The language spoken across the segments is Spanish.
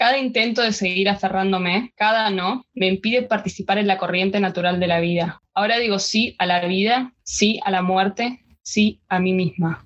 Cada intento de seguir aferrándome, cada no, me impide participar en la corriente natural de la vida. Ahora digo sí a la vida, sí a la muerte, sí a mí misma.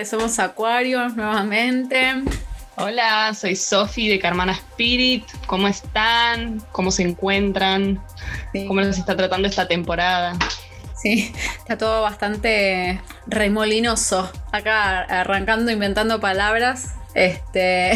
De Somos Acuarios nuevamente. Hola, soy Sofi de Carmana Spirit. ¿Cómo están? ¿Cómo se encuentran? ¿Cómo les está tratando esta temporada? Sí, está todo bastante remolinoso. Acá arrancando, inventando palabras. Este,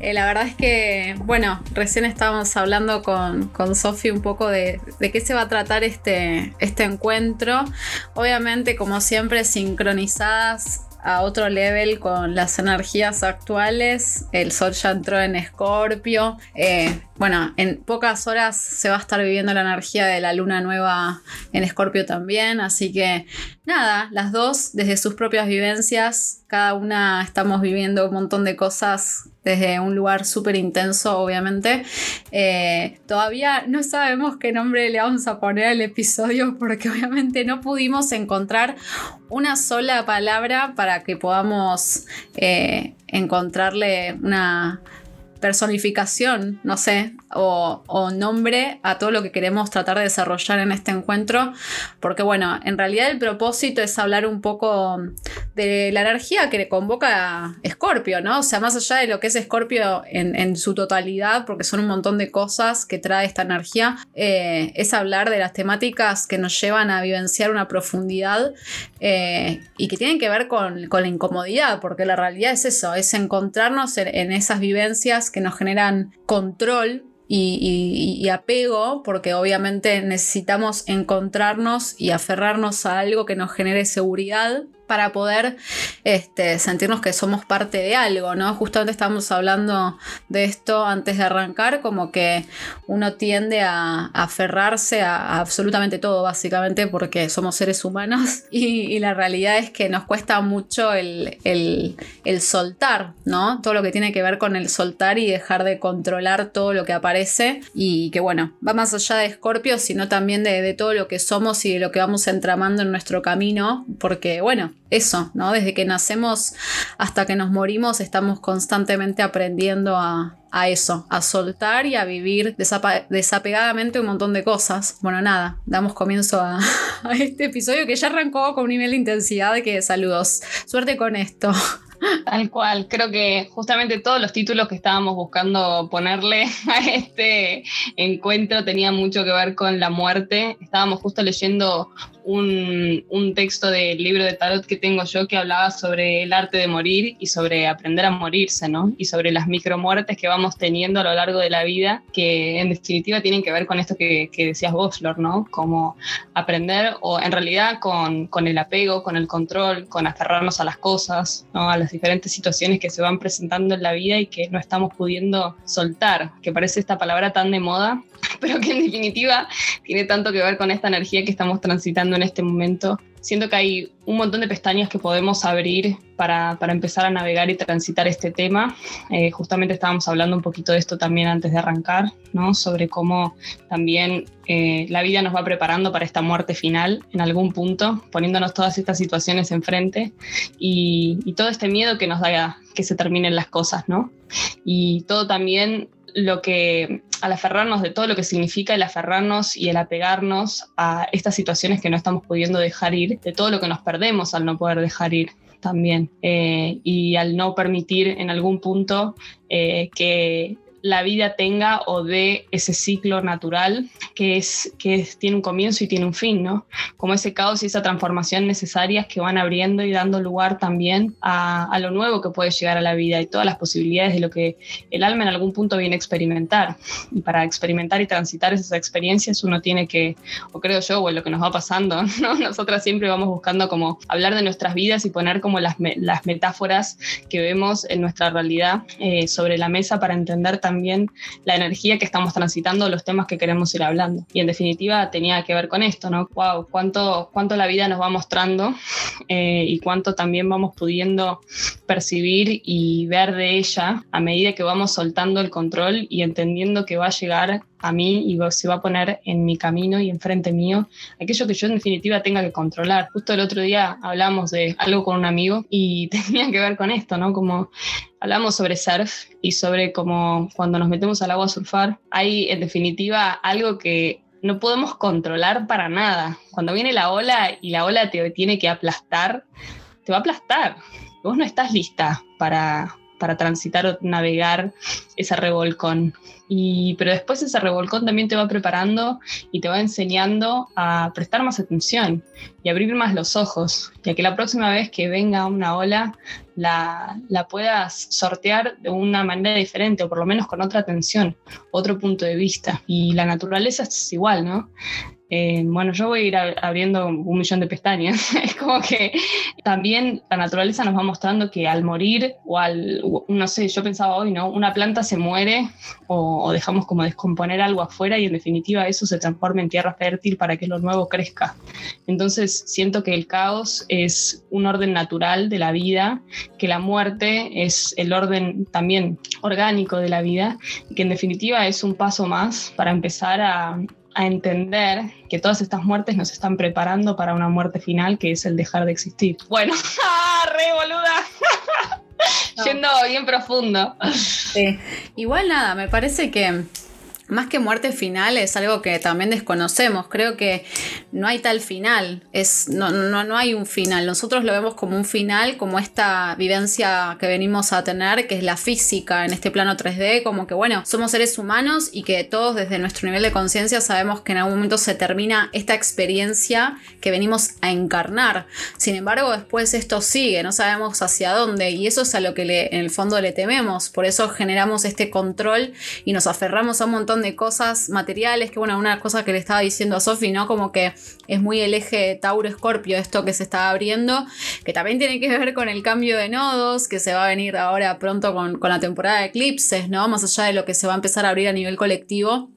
eh, la verdad es que, bueno, recién estábamos hablando con, con Sofi un poco de, de, qué se va a tratar este, este encuentro. Obviamente, como siempre, sincronizadas a otro level con las energías actuales. El sol ya entró en Escorpio. Eh, bueno, en pocas horas se va a estar viviendo la energía de la luna nueva en Escorpio también. Así que nada, las dos desde sus propias vivencias, cada una estamos viviendo un montón de cosas desde un lugar súper intenso, obviamente. Eh, todavía no sabemos qué nombre le vamos a poner al episodio porque obviamente no pudimos encontrar una sola palabra para que podamos eh, encontrarle una personificación, no sé, o, nombre a todo lo que queremos tratar de desarrollar en este encuentro, porque bueno, en realidad el propósito es hablar un poco de la energía que le convoca a Scorpio, ¿no? O sea, más allá de lo que es Scorpio en, su totalidad, porque son un montón de cosas que trae esta energía, eh, es hablar de las temáticas que nos llevan a vivenciar una profundidad eh, y que tienen que ver con, la incomodidad, porque la realidad es eso, es encontrarnos en esas vivencias que nos generan control y, apego, porque obviamente necesitamos encontrarnos y aferrarnos a algo que nos genere seguridad para poder este, sentirnos que somos parte de algo, ¿no? Justamente estábamos hablando de esto antes de arrancar, como que uno tiende a, aferrarse a, absolutamente todo, básicamente, porque somos seres humanos y, la realidad es que nos cuesta mucho el, soltar, ¿no? Todo lo que tiene que ver con el soltar y dejar de controlar todo lo que aparece y que, bueno, va más allá de Scorpio, sino también de, de todo lo que somos y de lo que vamos entramando en nuestro camino, porque, bueno, eso, ¿no? Desde que nacemos hasta que nos morimos estamos constantemente aprendiendo a, eso, a soltar y a vivir desapegadamente un montón de cosas. Bueno, nada, damos comienzo a, a este episodio que ya arrancó con un nivel de intensidad que saludos. Suerte con esto. Tal cual, creo que justamente todos los títulos que estábamos buscando ponerle a este encuentro tenían mucho que ver con la muerte. Estábamos justo leyendo un, un, texto del libro de tarot que tengo yo que hablaba sobre el arte de morir y sobre aprender a morirse, ¿no? Y sobre las micromuertes que vamos teniendo a lo largo de la vida, que en definitiva tienen que ver con esto que, que decías vos, Flor, ¿no? Como aprender, o en realidad con, con, el apego, con el control, con aferrarnos a las cosas, ¿no? A las diferentes situaciones que se van presentando en la vida y que no estamos pudiendo soltar, que parece esta palabra tan de moda, pero que en definitiva tiene tanto que ver con esta energía que estamos transitando en este momento. Siento que hay un montón de pestañas que podemos abrir para, para empezar a navegar y transitar este tema. Eh, justamente estábamos hablando un poquito de esto también antes de arrancar, ¿no? sobre cómo también eh, la vida nos va preparando para esta muerte final en algún punto, poniéndonos todas estas situaciones enfrente y, y todo este miedo que nos da que se terminen las cosas, ¿no? Y todo también lo que, al aferrarnos de todo lo que significa el aferrarnos y el apegarnos a estas situaciones que no estamos pudiendo dejar ir, de todo lo que nos perdemos al no poder dejar ir también, eh, y al no permitir en algún punto eh, que la vida tenga o de ese ciclo natural que, es, que tiene un comienzo y tiene un fin, ¿no? Como ese caos y esa transformación necesarias que van abriendo y dando lugar también a, lo nuevo que puede llegar a la vida y todas las posibilidades de lo que el alma en algún punto viene a experimentar. Y para experimentar y transitar esas experiencias uno tiene que, o creo yo, o lo que nos va pasando, ¿no? Nosotras siempre vamos buscando como hablar de nuestras vidas y poner como las, las metáforas que vemos en nuestra realidad eh, sobre la mesa para entender también la energía que estamos transitando, los temas que queremos ir hablando. Y en definitiva tenía que ver con esto, ¿no? Wow, cuánto, cuánto la vida nos va mostrando eh, y cuánto también vamos pudiendo percibir y ver de ella a medida que vamos soltando el control y entendiendo que va a llegar a mí y se va a poner en mi camino y enfrente mío aquello que yo en definitiva tenga que controlar. Justo el otro día hablamos de algo con un amigo y tenía que ver con esto, ¿no? Como hablamos sobre surf y sobre cómo cuando nos metemos al agua a surfar, hay en definitiva algo que no podemos controlar para nada. Cuando viene la ola y la ola te tiene que aplastar, te va a aplastar. Vos no estás lista para, para transitar o navegar ese revolcón. Y, pero después ese revolcón también te va preparando y te va enseñando a prestar más atención y abrir más los ojos, ya que la próxima vez que venga una ola la, la puedas sortear de una manera diferente o por lo menos con otra atención, otro punto de vista. Y la naturaleza es igual, ¿no? Eh, bueno, yo voy a ir abriendo un millón de pestañas. es como que también la naturaleza nos va mostrando que al morir o al, no sé, yo pensaba hoy, ¿no? Una planta se muere o, dejamos como descomponer algo afuera y en definitiva eso se transforma en tierra fértil para que lo nuevo crezca. Entonces siento que el caos es un orden natural de la vida, que la muerte es el orden también orgánico de la vida y que en definitiva es un paso más para empezar a a entender que todas estas muertes nos están preparando para una muerte final que es el dejar de existir. Bueno, re boluda. Yendo bien profundo. Sí. Igual nada, me parece que más que muerte final es algo que también desconocemos. Creo que no hay tal final. Es, no, no, no, hay un final. Nosotros lo vemos como un final, como esta vivencia que venimos a tener, que es la física en este plano 3D, como que bueno, somos seres humanos y que todos desde nuestro nivel de conciencia sabemos que en algún momento se termina esta experiencia que venimos a encarnar. Sin embargo, después esto sigue, no sabemos hacia dónde y eso es a lo que en el fondo le tememos. Por eso generamos este control y nos aferramos a un montón de cosas materiales, que bueno, una cosa que le estaba diciendo a Sofi, ¿no? Como que es muy el eje Tauro-Escorpio esto que se está abriendo, que también tiene que ver con el cambio de nodos, que se va a venir ahora pronto con, con la temporada de eclipses, ¿no? Más allá de lo que se va a empezar a abrir a nivel colectivo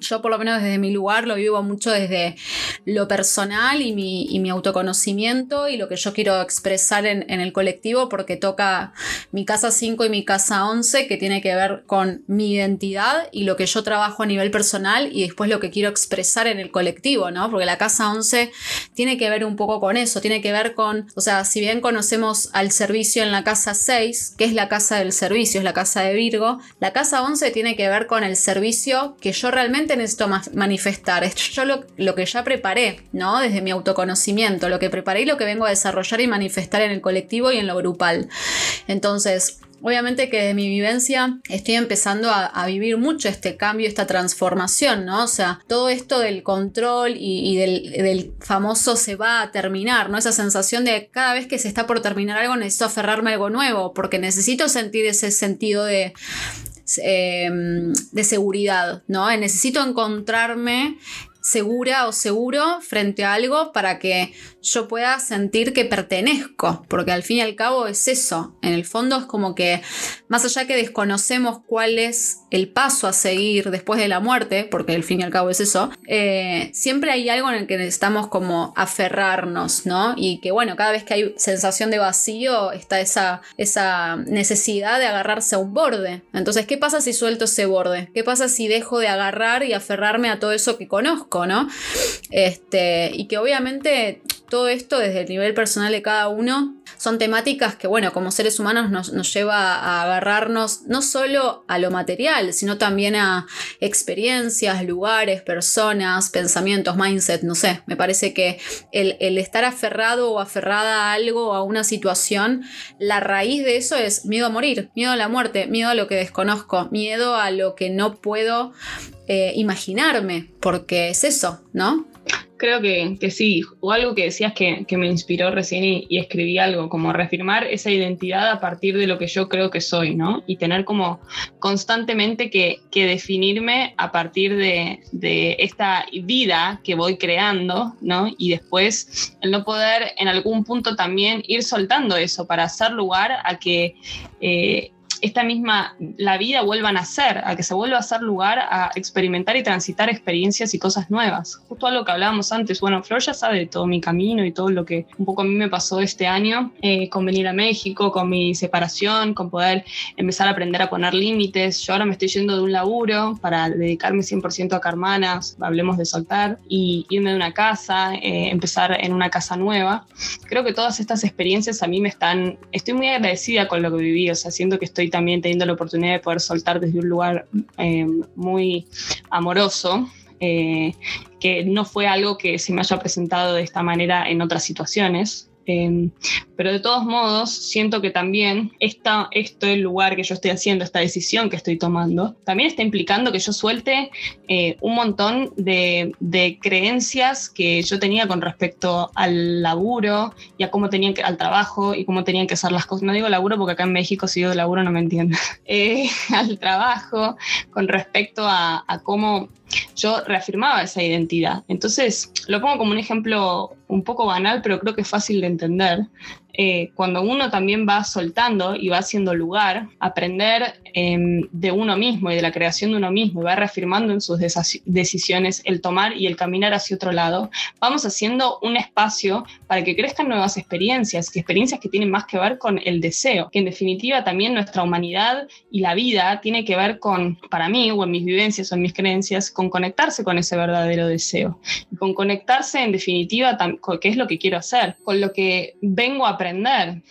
yo por lo menos desde mi lugar lo vivo mucho desde lo personal y mi, autoconocimiento y lo que yo quiero expresar en, el colectivo porque toca mi casa 5 y mi casa 11 que tiene que ver con mi identidad y lo que yo trabajo a nivel personal y después lo que quiero expresar en el colectivo, ¿no? Porque la casa 11 tiene que ver un poco con eso, tiene que ver con, o sea, si bien conocemos al servicio en la casa 6, que es la casa del servicio, es la casa de Virgo, la casa 11 tiene que ver con el servicio que yo realmente necesito manifestar. Es yo lo, lo, que ya preparé, ¿no? Desde mi autoconocimiento, lo que preparé y lo que vengo a desarrollar y manifestar en el colectivo y en lo grupal. Entonces, Obviamente que de mi vivencia estoy empezando a, vivir mucho este cambio, esta transformación, ¿no? O sea, todo esto del control y, del, del, famoso se va a terminar, ¿no? Esa sensación de cada vez que se está por terminar algo necesito aferrarme a algo nuevo, porque necesito sentir ese sentido de, Em, de seguridad, ¿no? Necesito encontrarme segura o seguro frente a algo para que yo pueda sentir que pertenezco, porque al fin y al cabo es eso, en el fondo es como que más allá que desconocemos cuál es el paso a seguir después de la muerte, porque al fin y al cabo es eso, eh, siempre hay algo en el que necesitamos como aferrarnos, ¿no? Y que bueno, cada vez que hay sensación de vacío está esa, esa necesidad de agarrarse a un borde. Entonces, ¿qué pasa si suelto ese borde? ¿Qué pasa si dejo de agarrar y aferrarme a todo eso que conozco, ¿no? Este, y que obviamente todo esto desde el nivel personal de cada uno son temáticas que, bueno, como seres humanos nos, nos lleva a agarrarnos no solo a lo material, sino también a experiencias, lugares, personas, pensamientos, mindset, no sé, me parece que el, el estar aferrado o aferrada a algo, a una situación, la raíz de eso es miedo a morir, miedo a la muerte, miedo a lo que desconozco, miedo a lo que no puedo eh, imaginarme, porque es eso, ¿no? Creo que, sí, o algo que decías que, me inspiró recién y, escribí algo, como reafirmar esa identidad a partir de lo que yo creo que soy, ¿no? Y tener como constantemente que, definirme a partir de, de, esta vida que voy creando, ¿no? Y después el no poder en algún punto también ir soltando eso para hacer lugar a que... Eh, esta misma, la vida vuelva a nacer, a que se vuelva a hacer lugar a experimentar y transitar experiencias y cosas nuevas. Justo algo que hablábamos antes, bueno, Flor ya sabe de todo mi camino y todo lo que un poco a mí me pasó este año, eh, con venir a México, con mi separación, con poder empezar a aprender a poner límites. Yo ahora me estoy yendo de un laburo para dedicarme 100% a Carmanas, hablemos de soltar, y irme de una casa, eh, empezar en una casa nueva. Creo que todas estas experiencias a mí me están, estoy muy agradecida con lo que viví, o sea, siento que estoy también teniendo la oportunidad de poder soltar desde un lugar eh, muy amoroso, eh, que no fue algo que se me haya presentado de esta manera en otras situaciones. Pero de todos modos, siento que también esta, este lugar que yo estoy haciendo, esta decisión que estoy tomando, también está implicando que yo suelte eh, un montón de, creencias que yo tenía con respecto al laburo y a cómo tenían que, al trabajo y cómo tenían que ser las cosas. No digo laburo porque acá en México si digo laburo no me entiendo. Eh, al trabajo, con respecto a cómo yo reafirmaba esa identidad. Entonces, lo pongo como un ejemplo un poco banal, pero creo que es fácil de entender. Eh, cuando uno también va soltando y va haciendo lugar, aprender em, de uno mismo y de la creación de uno mismo y va reafirmando en sus decisiones el tomar y el caminar hacia otro lado, vamos haciendo un espacio para que crezcan nuevas experiencias, experiencias que tienen más que ver con el deseo, que en definitiva también nuestra humanidad y la vida tiene que ver con, para mí, o en mis vivencias o en mis creencias, con conectarse con ese verdadero deseo, y con conectarse en definitiva, qué es lo que quiero hacer, con lo que vengo a aprender,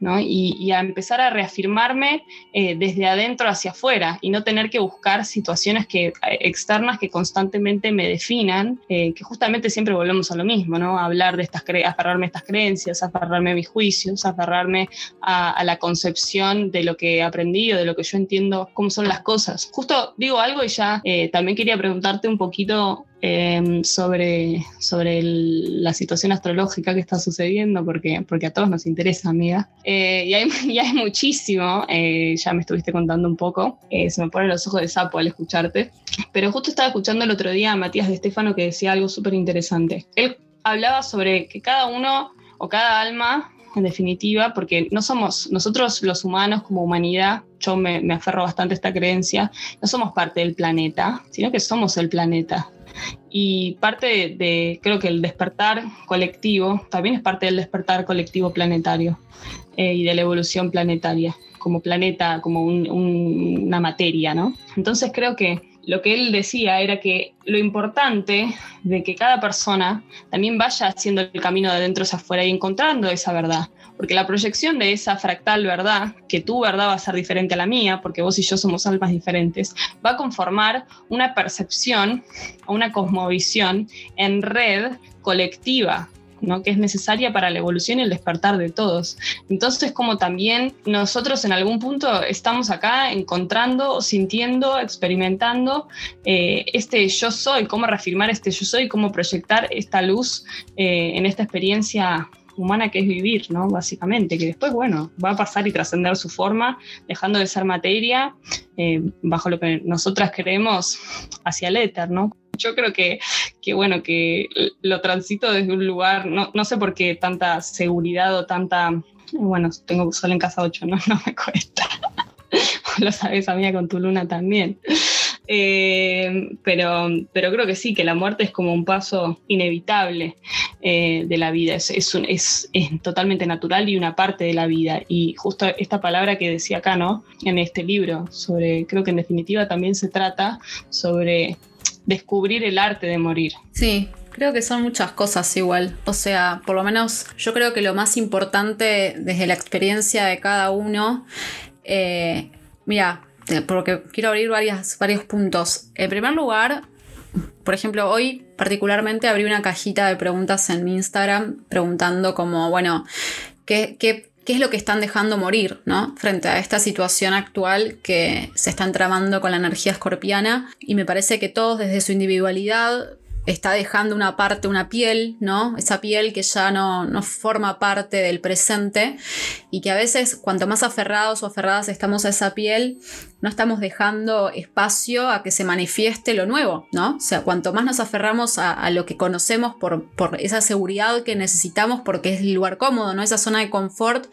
¿no? y, a empezar a reafirmarme eh, desde adentro hacia afuera y no tener que buscar situaciones que, eh, externas que constantemente me definan, eh, que justamente siempre volvemos a lo mismo, ¿no? Hablar de estas aferrarme a estas creencias, aferrarme a mis juicios, aferrarme a, a la concepción de lo que he aprendido, de lo que yo entiendo cómo son las cosas. Justo digo algo y ya también quería preguntarte un poquito Em, sobre, sobre la situación astrológica que está sucediendo, porque, porque a todos nos interesa, amiga. Eh, y, hay, muchísimo, eh, ya me estuviste contando un poco, eh, se me ponen los ojos de sapo al escucharte, pero justo estaba escuchando el otro día a Matías de Estefano que decía algo súper interesante. Él hablaba sobre que cada uno o cada alma en definitiva, porque no somos, nosotros los humanos como humanidad, yo me, me, aferro bastante a esta creencia, no somos parte del planeta, sino que somos el planeta. Y parte de, creo que el despertar colectivo, también es parte del despertar colectivo planetario eh, y de la evolución planetaria, como planeta, como una materia, ¿no? Entonces creo que lo que él decía era que lo importante de que cada persona también vaya haciendo el camino de adentro hacia afuera y encontrando esa verdad. Porque la proyección de esa fractal verdad, que tu verdad va a ser diferente a la mía, porque vos y yo somos almas diferentes, va a conformar una percepción o una cosmovisión en red colectiva que es necesaria para la evolución y el despertar de todos. Entonces, como también nosotros en algún punto estamos acá encontrando, sintiendo, experimentando eh, este yo soy, cómo reafirmar este yo soy, cómo proyectar esta luz eh, en esta experiencia humana que es vivir, ¿no? Básicamente, que después, bueno, va a pasar y trascender su forma, dejando de ser materia, eh, bajo lo que nosotras queremos, hacia el éter, ¿no? yo creo que, que, bueno, que lo transito desde un lugar, no, no sé por qué tanta seguridad o tanta, bueno, tengo sol en casa 8, ¿no? No me cuesta. lo sabes, amiga, con tu luna también. Eh, pero, pero creo que sí, que la muerte es como un paso inevitable eh, de la vida, es, es, es, totalmente natural y una parte de la vida. Y justo esta palabra que decía acá, ¿no? En este libro, sobre, creo que en definitiva también se trata sobre descubrir el arte de morir. Sí, Creo que son muchas cosas igual. O sea, por lo menos yo creo que lo más importante desde la experiencia de cada uno, eh, mira, porque quiero abrir varios puntos. En primer lugar, por ejemplo, hoy particularmente abrí una cajita de preguntas en mi Instagram preguntando como, bueno, ¿qué, qué, qué es lo que están dejando morir, ¿no? Frente a esta situación actual que se está entramando con la energía escorpiana. Y me parece que todos desde su individualidad está dejando una parte, una piel, ¿no? Esa piel que ya no, no, forma parte del presente y que a veces cuanto más aferrados o aferradas estamos a esa piel, no estamos dejando espacio a que se manifieste lo nuevo, ¿no? O sea, cuanto más nos aferramos a, lo que conocemos por, por, esa seguridad que necesitamos porque es el lugar cómodo, ¿no? Esa zona de confort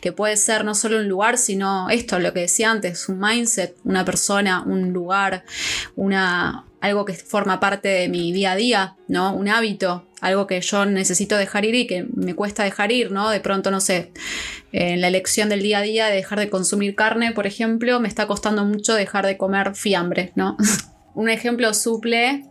que puede ser no solo un lugar, sino esto, lo que decía antes, un mindset, una persona, un lugar, una, algo que forma parte de mi día a día, ¿no? Un hábito, algo que yo necesito dejar ir y que me cuesta dejar ir, ¿no? De pronto, no sé, en la elección del día a día de dejar de consumir carne, por ejemplo, me está costando mucho dejar de comer fiambre, ¿no? Un ejemplo suple.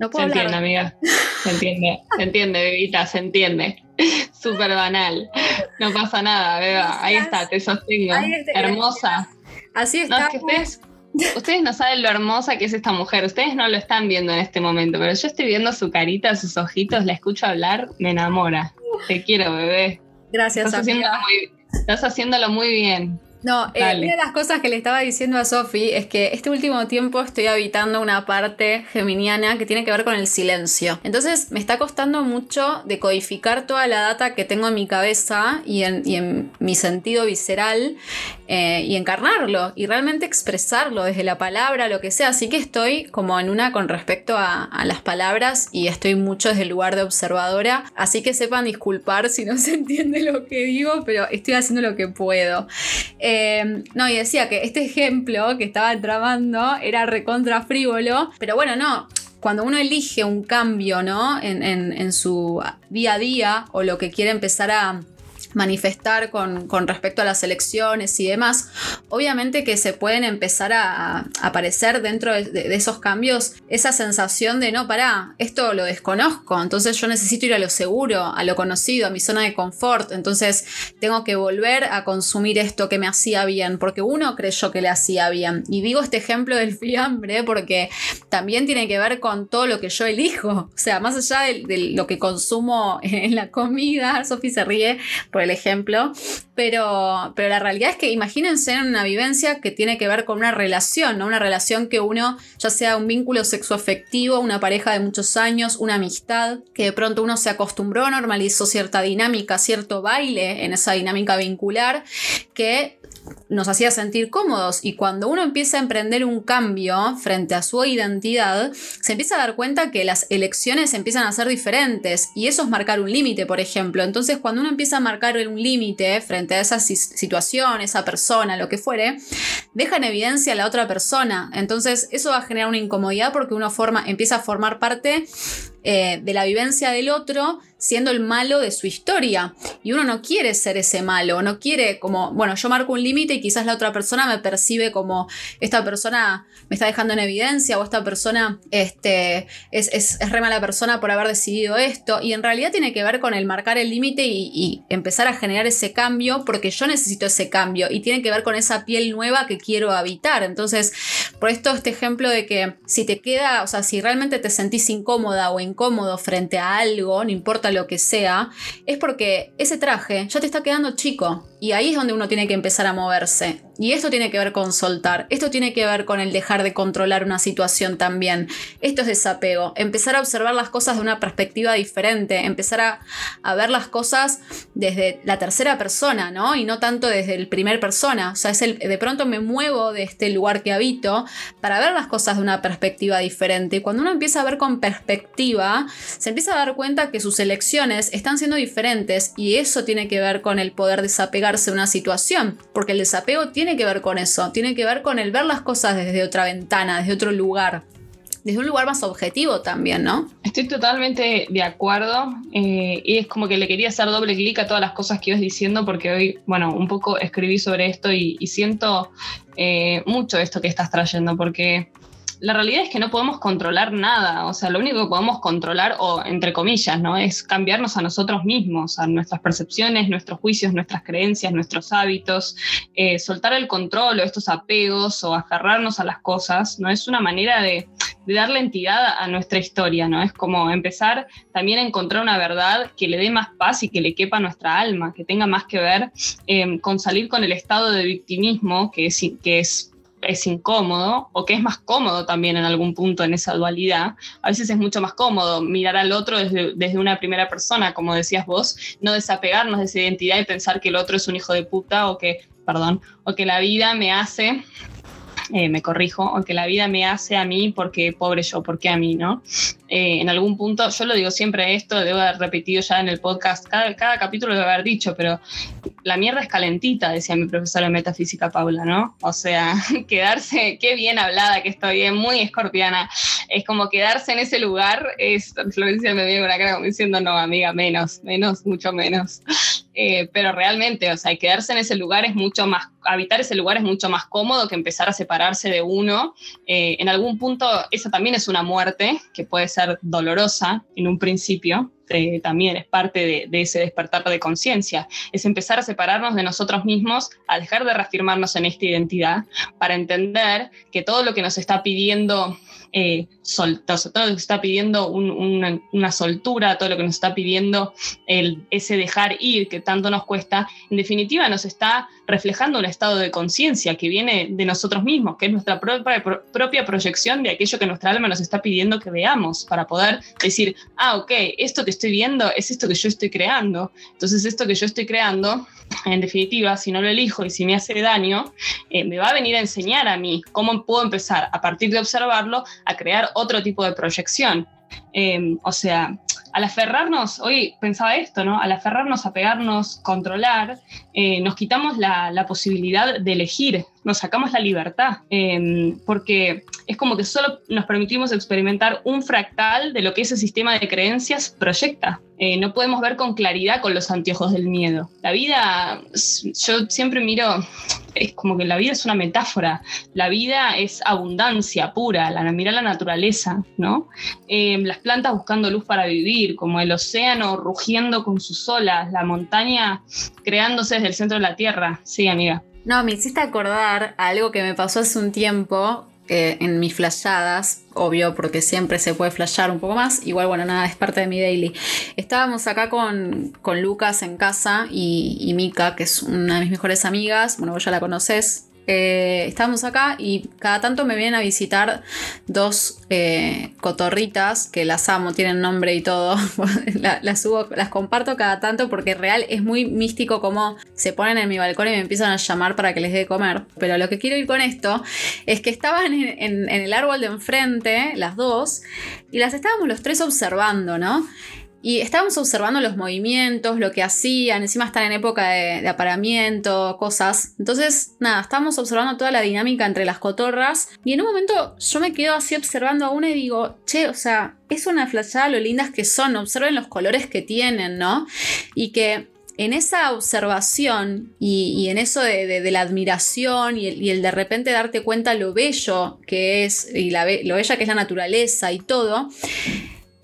No puedo se entiende, amiga. Se entiende, se entiende, bebita, se entiende. Súper banal. No pasa nada, beba. Ahí está, te sostengo. Hermosa. Así está. Ustedes no saben lo hermosa que es esta mujer, ustedes no lo están viendo en este momento, pero yo estoy viendo su carita, sus ojitos, la escucho hablar, me enamora. Te quiero, bebé. Gracias, estás, estás haciéndolo muy bien. No, eh, una de las cosas que le estaba diciendo a Sofi es que este último tiempo estoy habitando una parte geminiana que tiene que ver con el silencio. Entonces me está costando mucho decodificar toda la data que tengo en mi cabeza y en, mi sentido visceral eh, y encarnarlo y realmente expresarlo desde la palabra, lo que sea. Así que estoy como en una con respecto a, las palabras y estoy mucho desde el lugar de observadora. Así que sepan disculpar si no se entiende lo que digo, pero estoy haciendo lo que puedo. Em, no, y decía que este ejemplo que estaba tramando era recontra frívolo, pero bueno, no. Cuando uno elige un cambio, ¿no? en su día a día o lo que quiere empezar a, manifestar con, respecto a las elecciones y demás, obviamente que se pueden empezar a, aparecer dentro de, esos cambios esa sensación de no, pará, esto lo desconozco, entonces yo necesito ir a lo seguro, a lo conocido, a mi zona de confort, entonces tengo que volver a consumir esto que me hacía bien, porque uno creyó que le hacía bien. Y digo este ejemplo del fiambre porque también tiene que ver con todo lo que yo elijo, o sea, más allá de, lo que consumo en la comida, Sofi se ríe, el ejemplo, pero, pero la realidad es que imagínense en una vivencia que tiene que ver con una relación, ¿no? Una relación que uno, ya sea un vínculo sexoafectivo, una pareja de muchos años, una amistad, que de pronto uno se acostumbró, normalizó cierta dinámica, cierto baile en esa dinámica vincular, que nos hacía sentir cómodos y cuando uno empieza a emprender un cambio frente a su identidad, se empieza a dar cuenta que las elecciones empiezan a ser diferentes y eso es marcar un límite, por ejemplo. Entonces, cuando uno empieza a marcar un límite frente esa situación, esa persona, lo que fuere, deja en evidencia a la otra persona. Entonces, eso va a generar una incomodidad porque uno forma, empieza a formar parte eh, de la vivencia del otro siendo el malo de su historia. Y uno no quiere ser ese malo, no quiere como, bueno, yo marco un límite y quizás la otra persona me percibe como esta persona me está dejando en evidencia o esta persona este, es, es, re mala persona por haber decidido esto. Y en realidad tiene que ver con el marcar el límite y, y empezar a generar ese cambio porque yo necesito ese cambio y tiene que ver con esa piel nueva que quiero habitar. Entonces, por esto este ejemplo de que si te queda, o sea, si realmente te sentís incómoda o incómodo frente a algo, no importa lo que sea, es porque ese traje ya te está quedando chico. Y ahí es donde uno tiene que empezar a moverse. Y esto tiene que ver con soltar. Esto tiene que ver con el dejar de controlar una situación también. Esto es desapego. Empezar a observar las cosas de una perspectiva diferente. Empezar a, ver las cosas desde la tercera persona, ¿no? Y no tanto desde el primer persona. O sea, es el, de pronto me muevo de este lugar que habito para ver las cosas de una perspectiva diferente. Y cuando uno empieza a ver con perspectiva, se empieza a dar cuenta que sus elecciones están siendo diferentes. Y eso tiene que ver con el poder desapegarse de una situación. Porque el desapego tiene tiene que ver con eso, tiene que ver con el ver las cosas desde otra ventana, desde otro lugar desde un lugar más objetivo también, ¿no? Estoy totalmente de acuerdo eh, y es como que le quería hacer doble clic a todas las cosas que ibas diciendo porque hoy, bueno, un poco escribí sobre esto y, siento eh, mucho esto que estás trayendo porque la realidad es que no podemos controlar nada, o sea, lo único que podemos controlar, o entre comillas, ¿no? Es cambiarnos a nosotros mismos, a nuestras percepciones, nuestros juicios, nuestras creencias, nuestros hábitos, eh, soltar el control o estos apegos o aferrarnos a las cosas, ¿no? Es una manera de, darle entidad a nuestra historia, ¿no? Es como empezar también a encontrar una verdad que le dé más paz y que le quepa a nuestra alma, que tenga más que ver eh, con salir con el estado de victimismo, que es, que es es incómodo o que es más cómodo también en algún punto en esa dualidad. A veces es mucho más cómodo mirar al otro desde, desde, una primera persona, como decías vos, no desapegarnos de esa identidad y pensar que el otro es un hijo de puta o que, perdón, o que la vida me hace eh, me corrijo, o que la vida me hace a mí porque pobre yo, porque a mí, ¿no? Eh, en algún punto, yo lo digo siempre esto, debo haber repetido ya en el podcast, cada, capítulo lo debo haber dicho, pero la mierda es calentita, decía mi profesora de metafísica Paula, ¿no? O sea, quedarse, qué bien hablada que estoy, es muy escorpiana, es como quedarse en ese lugar, es, Florencia me viene la cara como diciendo, no, amiga, menos, menos, mucho menos. Eh, pero realmente, o sea, quedarse en ese lugar es mucho más, habitar ese lugar es mucho más cómodo que empezar a separarse de uno. Eh, en algún punto, eso también es una muerte que puede ser dolorosa en un principio, eh, también es parte de, ese despertar de conciencia, es empezar a separarnos de nosotros mismos, a dejar de reafirmarnos en esta identidad, para entender que todo lo que nos está pidiendo todo lo que está pidiendo una, soltura, todo lo que nos está pidiendo el, ese dejar ir que tanto nos cuesta, en definitiva nos está reflejando un estado de conciencia que viene de nosotros mismos, que es nuestra propia, proyección de aquello que nuestra alma nos está pidiendo que veamos, para poder decir, ah, ok, esto que estoy viendo es esto que yo estoy creando. Entonces esto que yo estoy creando, en definitiva, si no lo elijo y si me hace daño, eh, me va a venir a enseñar a mí cómo puedo empezar a partir de observarlo a crear otro tipo de proyección. Eh, o sea, al aferrarnos, hoy pensaba esto, ¿no? Al aferrarnos, a pegarnos, controlar, eh, nos quitamos la, posibilidad de elegir, nos sacamos la libertad, eh, porque es como que solo nos permitimos experimentar un fractal de lo que ese sistema de creencias proyecta. Eh, no podemos ver con claridad con los anteojos del miedo. La vida, yo siempre miro, es como que la vida es una metáfora. La vida es abundancia pura, la, mira la naturaleza, ¿no? las plantas buscando luz para vivir, como el océano rugiendo con sus olas, la montaña creándose desde el centro de la tierra. Sí, amiga. No, me hiciste acordar algo que me pasó hace un tiempo en mis flashadas, obvio, porque siempre se puede flashar un poco más. Igual, bueno, nada, es parte de mi daily. Estábamos acá con, Lucas en casa y, y Mika, que es una de mis mejores amigas. Bueno, vos ya la conoces, eh, estamos acá y cada tanto me vienen a visitar dos eh, cotorritas que las amo, tienen nombre y todo. las subo, las comparto cada tanto porque real es muy místico como se ponen en mi balcón y me empiezan a llamar para que les dé comer. Pero lo que quiero ir con esto es que estaban en el árbol de enfrente, las dos, y las estábamos los tres observando, ¿no? Y estábamos observando los movimientos, lo que hacían, encima están en época de, apareamiento, cosas. Entonces, nada, estábamos observando toda la dinámica entre las cotorras. Y en un momento yo me quedo así observando a una y digo, che, o sea, es una flashada lo lindas que son, observen los colores que tienen, ¿no? Y que en esa observación y, en eso de, la admiración y el, de repente darte cuenta lo bello que es y lo bella que es la naturaleza y todo,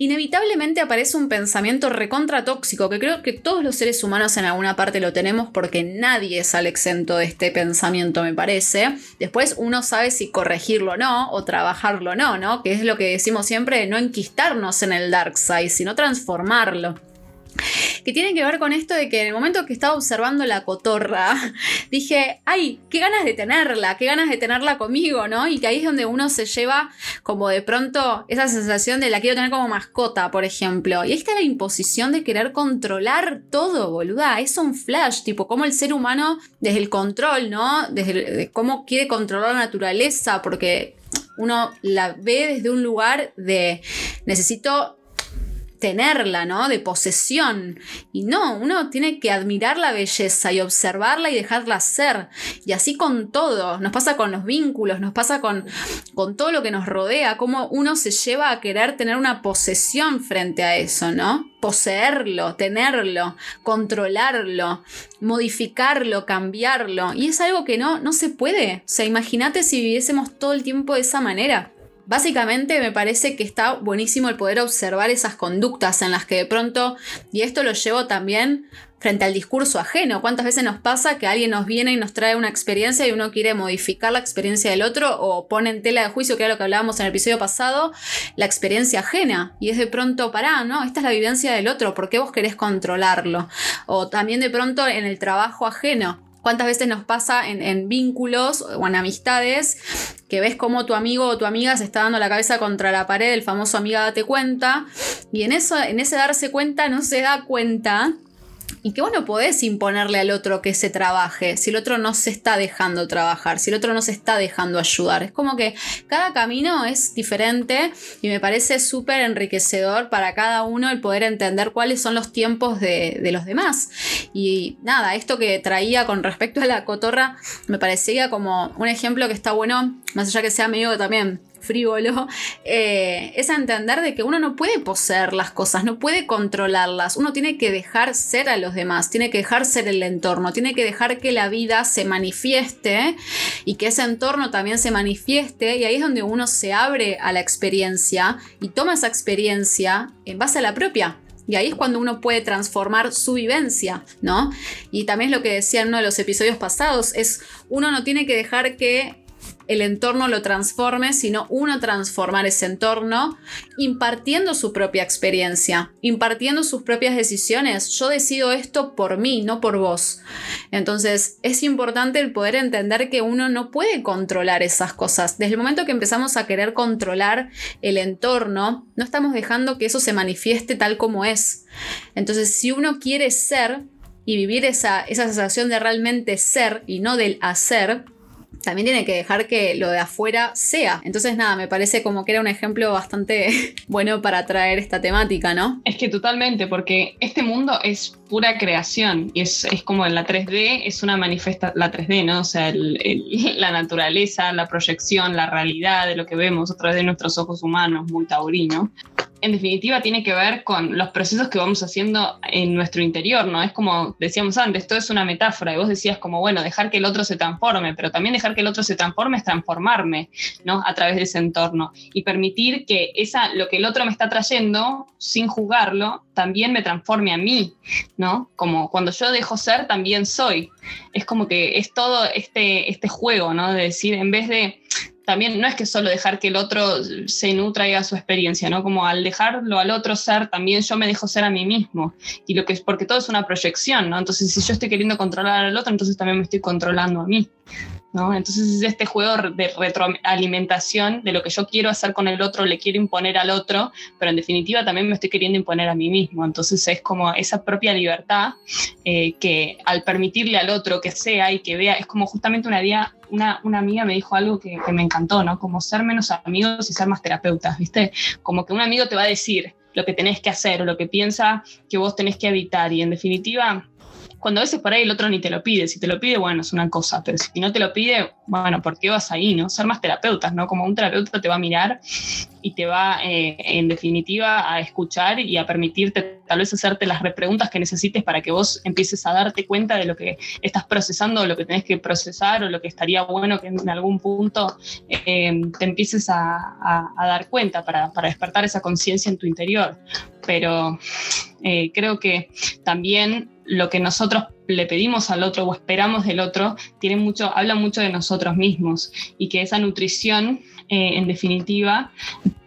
inevitablemente aparece un pensamiento recontra tóxico, que creo que todos los seres humanos en alguna parte lo tenemos porque nadie sale exento de este pensamiento, me parece. Después uno sabe si corregirlo o no, o trabajarlo o no, ¿no? Que es lo que decimos siempre, no enquistarnos en el dark side, sino transformarlo que tiene que ver con esto de que en el momento que estaba observando la cotorra, dije, ay, qué ganas de tenerla, qué ganas de tenerla conmigo, ¿no? Y que ahí es donde uno se lleva como de pronto esa sensación de la quiero tener como mascota, por ejemplo. Y ahí está la imposición de querer controlar todo, boluda. Es un flash, tipo, como el ser humano desde el control, ¿no? Desde cómo quiere controlar la naturaleza, porque uno la ve desde un lugar de necesito tenerla, ¿no? De posesión. Y no, uno tiene que admirar la belleza y observarla y dejarla ser. Y así con todo. Nos pasa con los vínculos, nos pasa con, con todo lo que nos rodea, cómo uno se lleva a querer tener una posesión frente a eso, ¿no? Poseerlo, tenerlo, controlarlo, modificarlo, cambiarlo. Y es algo que no, no se puede. O sea, imagínate si viviésemos todo el tiempo de esa manera básicamente me parece que está buenísimo el poder observar esas conductas en las que de pronto, y esto lo llevo también frente al discurso ajeno. ¿Cuántas veces nos pasa que alguien nos viene y nos trae una experiencia y uno quiere modificar la experiencia del otro o pone en tela de juicio, que era lo que hablábamos en el episodio pasado, la experiencia ajena? Y es de pronto, pará, ¿no? Esta es la vivencia del otro, ¿por qué vos querés controlarlo? O también de pronto en el trabajo ajeno. ¿Cuántas veces nos pasa en, vínculos o en amistades que ves cómo tu amigo o tu amiga se está dando la cabeza contra la pared, el famoso amiga date cuenta, y en, eso, en ese darse cuenta no se da cuenta y que vos no podés imponerle al otro que se trabaje si el otro no se está dejando trabajar, si el otro no se está dejando ayudar. Es como que cada camino es diferente y me parece súper enriquecedor para cada uno el poder entender cuáles son los tiempos de, los demás. Y nada, esto que traía con respecto a la cotorra me parecía como un ejemplo que está bueno, más allá que sea medio también frívolo, eh, es entender de que uno no puede poseer las cosas, no puede controlarlas, uno tiene que dejar ser a los demás, tiene que dejar ser el entorno, tiene que dejar que la vida se manifieste y que ese entorno también se manifieste y ahí es donde uno se abre a la experiencia y toma esa experiencia en base a la propia. Y ahí es cuando uno puede transformar su vivencia, ¿no? Y también lo que decía en uno de los episodios pasados, es uno no tiene que dejar que el entorno lo transforme, sino uno transformar ese entorno impartiendo su propia experiencia, impartiendo sus propias decisiones. Yo decido esto por mí, no por vos. Entonces es importante el poder entender que uno no puede controlar esas cosas. Desde el momento que empezamos a querer controlar el entorno, no estamos dejando que eso se manifieste tal como es. Entonces si uno quiere ser, y vivir esa, esa sensación de realmente ser y no del hacer, también tiene que dejar que lo de afuera sea. Entonces, nada, me parece como que era un ejemplo bastante bueno para traer esta temática, ¿no? Es que totalmente, porque este mundo es pura creación y es, como en la 3D, es una manifiesta, la 3D, ¿no? O sea, la naturaleza, la proyección, la realidad de lo que vemos a través de nuestros ojos humanos, muy taurino en definitiva tiene que ver con los procesos que vamos haciendo en nuestro interior, ¿no? Es como decíamos antes, todo es una metáfora y vos decías como, bueno, dejar que el otro se transforme, pero también dejar que el otro se transforme es transformarme, ¿no? A través de ese entorno y permitir que esa, lo que el otro me está trayendo, sin juzgarlo, también me transforme a mí, ¿no? Como cuando yo dejo ser, también soy. Es como que es todo este, este juego, ¿no? De decir, en vez de también no es que solo dejar que el otro se nutra y haga su experiencia, ¿no? Como al dejarlo al otro ser, también yo me dejo ser a mí mismo. Y lo que es, porque todo es una proyección, ¿no? Entonces, si yo estoy queriendo controlar al otro, entonces también me estoy controlando a mí. Entonces es este juego de retroalimentación de lo que yo quiero hacer con el otro, le quiero imponer al otro, pero en definitiva también me estoy queriendo imponer a mí mismo. Entonces es como esa propia libertad eh, que al permitirle al otro que sea y que vea, es como justamente una día, una, una amiga me dijo algo que, que me encantó, ¿no? Como ser menos amigos y ser más terapeutas, ¿viste? Como que un amigo te va a decir lo que tenés que hacer o lo que piensa que vos tenés que evitar y en definitiva cuando a veces por ahí el otro ni te lo pide. Si te lo pide, bueno, es una cosa, pero si no te lo pide, bueno, ¿por qué vas ahí, no? Ser más terapeutas, ¿no? Como un terapeuta te va a mirar y te va, eh, en definitiva, a escuchar y a permitirte tal vez hacerte las preguntas que necesites para que vos empieces a darte cuenta de lo que estás procesando, o lo que tenés que procesar, o lo que estaría bueno que en algún punto eh, te empieces a, dar cuenta para, para despertar esa conciencia en tu interior. Pero eh, creo que también lo que nosotros le pedimos al otro o esperamos del otro tiene mucho, habla mucho de nosotros mismos y que esa nutrición, eh, en definitiva,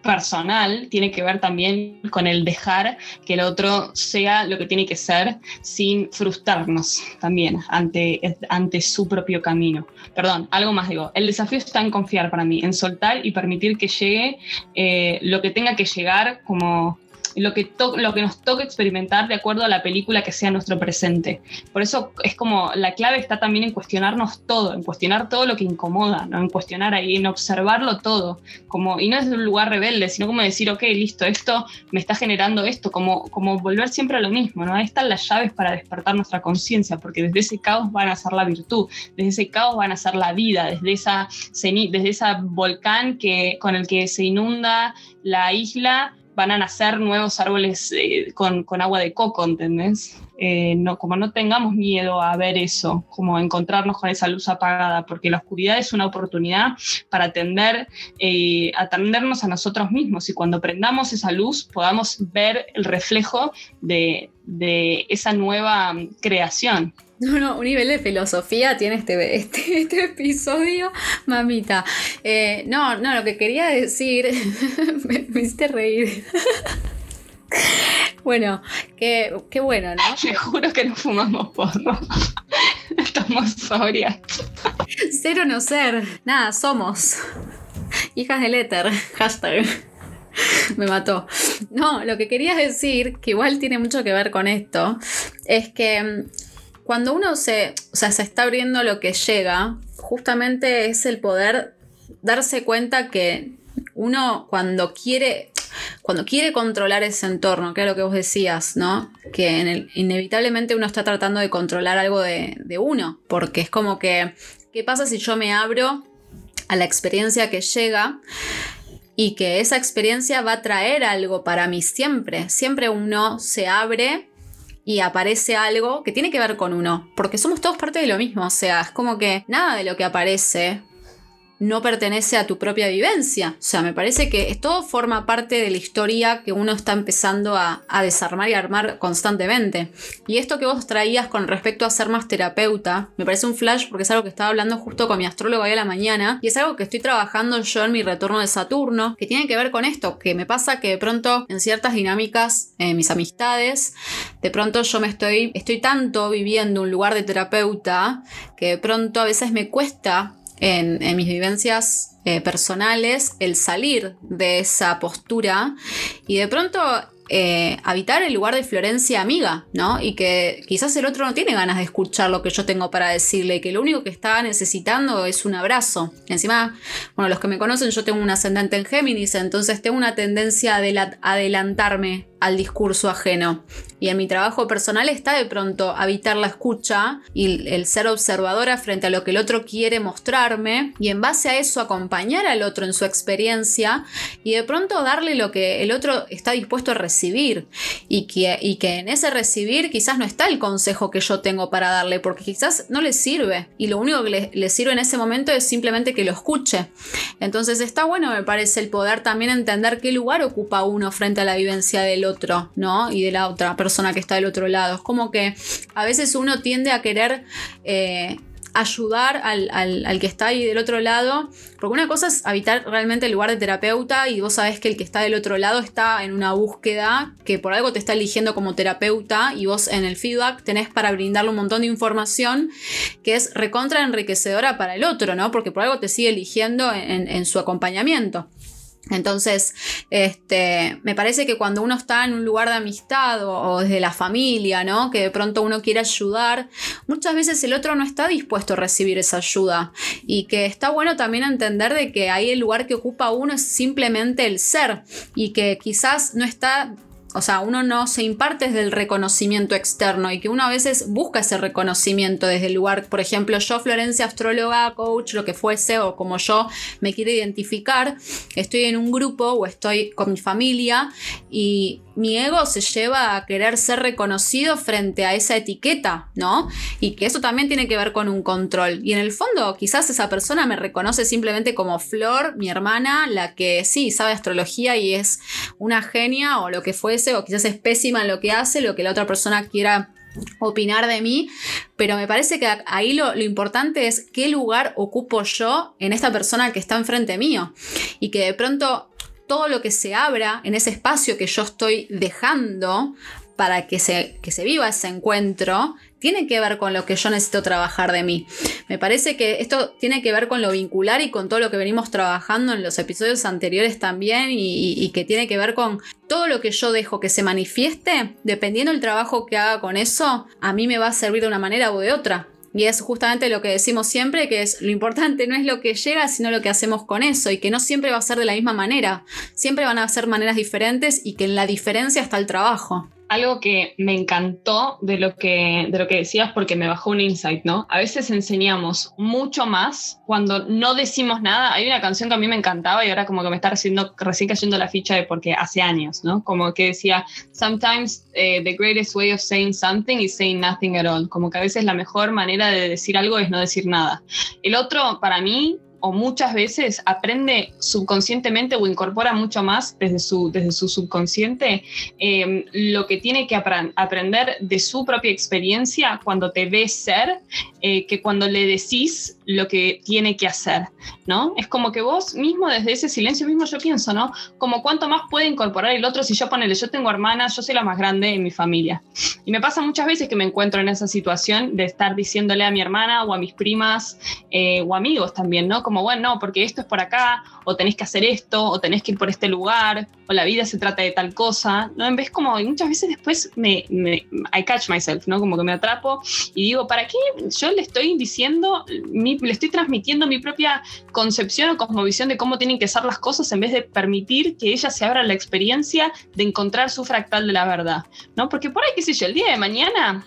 personal, tiene que ver también con el dejar que el otro sea lo que tiene que ser sin frustrarnos también ante, ante su propio camino. Perdón, algo más digo, el desafío está en confiar para mí, en soltar y permitir que llegue eh, lo que tenga que llegar como lo que, lo que nos toca experimentar de acuerdo a la película que sea nuestro presente. Por eso es como la clave está también en cuestionarnos todo, en cuestionar todo lo que incomoda, ¿no? en cuestionar ahí, en observarlo todo, como, y no es un lugar rebelde, sino como decir, ok, listo, esto me está generando esto, como, como volver siempre a lo mismo, ¿no? Ahí están las llaves para despertar nuestra conciencia, porque desde ese caos van a ser la virtud, desde ese caos van a ser la vida, desde esa, desde esa volcán que, con el que se inunda la isla van a nacer nuevos árboles eh, con, agua de coco, ¿entendés? Eh, no, como no tengamos miedo a ver eso, como encontrarnos con esa luz apagada, porque la oscuridad es una oportunidad para atender, eh, atendernos a nosotros mismos y cuando prendamos esa luz podamos ver el reflejo de, de esa nueva creación. No, no, un nivel de filosofía tiene este, este, este episodio, mamita. Eh, no, no, lo que quería decir, me, hiciste reír. bueno, qué, qué bueno, ¿no? Te juro que no fumamos porro. Estamos sobrias. Cero no ser, nada, somos. Hijas del éter, hashtag. Me mató. No, lo que quería decir, que igual tiene mucho que ver con esto, es que cuando uno se, se está abriendo lo que llega, justamente es el poder darse cuenta que uno cuando quiere, cuando quiere controlar ese entorno, que es lo que vos decías, ¿no? Que inevitablemente uno está tratando de controlar algo de uno, porque es como que, ¿qué pasa si yo me abro a la experiencia que llega? Y que esa experiencia va a traer algo para mí siempre. Siempre uno se abre y aparece algo que tiene que ver con uno, porque somos todos parte de lo mismo, o sea, es como que nada de lo que aparece no pertenece a tu propia vivencia. O sea, me parece que todo forma parte de la historia que uno está empezando a, desarmar y armar constantemente. Y esto que vos traías con respecto a ser más terapeuta, me parece un flash porque es algo que estaba hablando justo con mi astrólogo hoy a la mañana y es algo que estoy trabajando yo en mi retorno de Saturno, que tiene que ver con esto, que me pasa que de pronto en ciertas dinámicas, en mis amistades, de pronto yo me estoy, estoy tanto viviendo un lugar de terapeuta que de pronto a veces me cuesta en, mis vivencias eh, personales el salir de esa postura y de pronto eh, habitar el lugar de Florencia amiga, ¿no? Y que quizás el otro no tiene ganas de escuchar lo que yo tengo para decirle, que lo único que está necesitando es un abrazo. encima, bueno, los que me conocen, yo tengo un ascendente en Géminis, entonces tengo una tendencia a adelantarme al discurso ajeno. Y en mi trabajo personal está de pronto habitar la escucha y el ser observadora frente a lo que el otro quiere mostrarme y en base a eso acompañar al otro en su experiencia y de pronto darle lo que el otro está dispuesto a recibir y que, y que en ese recibir quizás no está el consejo que yo tengo para darle porque quizás no le sirve y lo único que le, sirve en ese momento es simplemente que lo escuche. Entonces está bueno me parece el poder también entender qué lugar ocupa uno frente a la vivencia del otro ¿no? Y de la otra persona que está del otro lado. Es como que a veces uno tiende a querer eh, ayudar al, que está ahí del otro lado, porque una cosa es habitar realmente el lugar de terapeuta y vos sabés que el que está del otro lado está en una búsqueda que por algo te está eligiendo como terapeuta y vos en el feedback tenés para brindarle un montón de información que es recontra enriquecedora para el otro, ¿no? Porque por algo te sigue eligiendo en su acompañamiento. Entonces, este, me parece que cuando uno está en un lugar de amistad o, desde la familia, ¿no? Que de pronto uno quiere ayudar, muchas veces el otro no está dispuesto a recibir esa ayuda. Y que está bueno también entender de que ahí el lugar que ocupa uno es simplemente el ser. Y que quizás no está o sea, uno no se imparte desde el reconocimiento externo y que uno a veces busca ese reconocimiento desde el lugar, por ejemplo, yo, Florencia, astróloga, coach, lo que fuese, o como yo me quiero identificar, estoy en un grupo o estoy con mi familia y mi ego se lleva a querer ser reconocido frente a esa etiqueta, ¿no? Y que eso también tiene que ver con un control. Y en el fondo, quizás esa persona me reconoce simplemente como Flor, mi hermana, la que sí sabe astrología y es una genia o lo que fuese, o quizás es pésima en lo que hace, lo que la otra persona quiera opinar de mí, pero me parece que ahí lo, lo, importante es qué lugar ocupo yo en esta persona que está enfrente mío y que de pronto todo lo que se abra en ese espacio que yo estoy dejando para que se, que se viva ese encuentro, tiene que ver con lo que yo necesito trabajar de mí. Me parece que esto tiene que ver con lo vincular y con todo lo que venimos trabajando en los episodios anteriores también y, y que tiene que ver con todo lo que yo dejo que se manifieste, dependiendo del trabajo que haga con eso, a mí me va a servir de una manera u de otra. Y es justamente lo que decimos siempre, que es lo importante no es lo que llega, sino lo que hacemos con eso, y que no siempre va a ser de la misma manera, siempre van a ser maneras diferentes y que en la diferencia está el trabajo. Algo que me encantó de lo que, de lo que decías porque me bajó un insight, ¿no? A veces enseñamos mucho más cuando no decimos nada. Hay una canción que a mí me encantaba y ahora como que me está recién, cayendo la ficha de porque hace años, ¿no? Como que decía, sometimes eh, the greatest way of saying something is saying nothing at all. Como que a veces la mejor manera de decir algo es no decir nada. El otro, para mí, o muchas veces aprende subconscientemente o incorpora mucho más desde su, desde su subconsciente em, lo que tiene que aprender de su propia experiencia cuando te ve ser eh, que cuando le decís lo que tiene que hacer, ¿no? Es como que vos mismo desde ese silencio mismo yo pienso, ¿no? Como cuánto más puede incorporar el otro si yo ponele, yo tengo hermanas, yo soy la más grande en mi familia. Y me pasa muchas veces que me encuentro en esa situación de estar diciéndole a mi hermana o a mis primas eh, o amigos también, ¿no? Como, bueno, no, porque esto es por acá, o tenés que hacer esto, o tenés que ir por este lugar, o la vida se trata de tal cosa, ¿no? En vez como, muchas veces después me, I catch myself, ¿no? Como que me atrapo y digo, ¿para qué yo le estoy diciendo le estoy transmitiendo mi propia concepción o cosmovisión de cómo tienen que ser las cosas en vez de permitir que ella se abra la experiencia de encontrar su fractal de la verdad, ¿no? Porque por ahí, qué sé yo, el día de mañana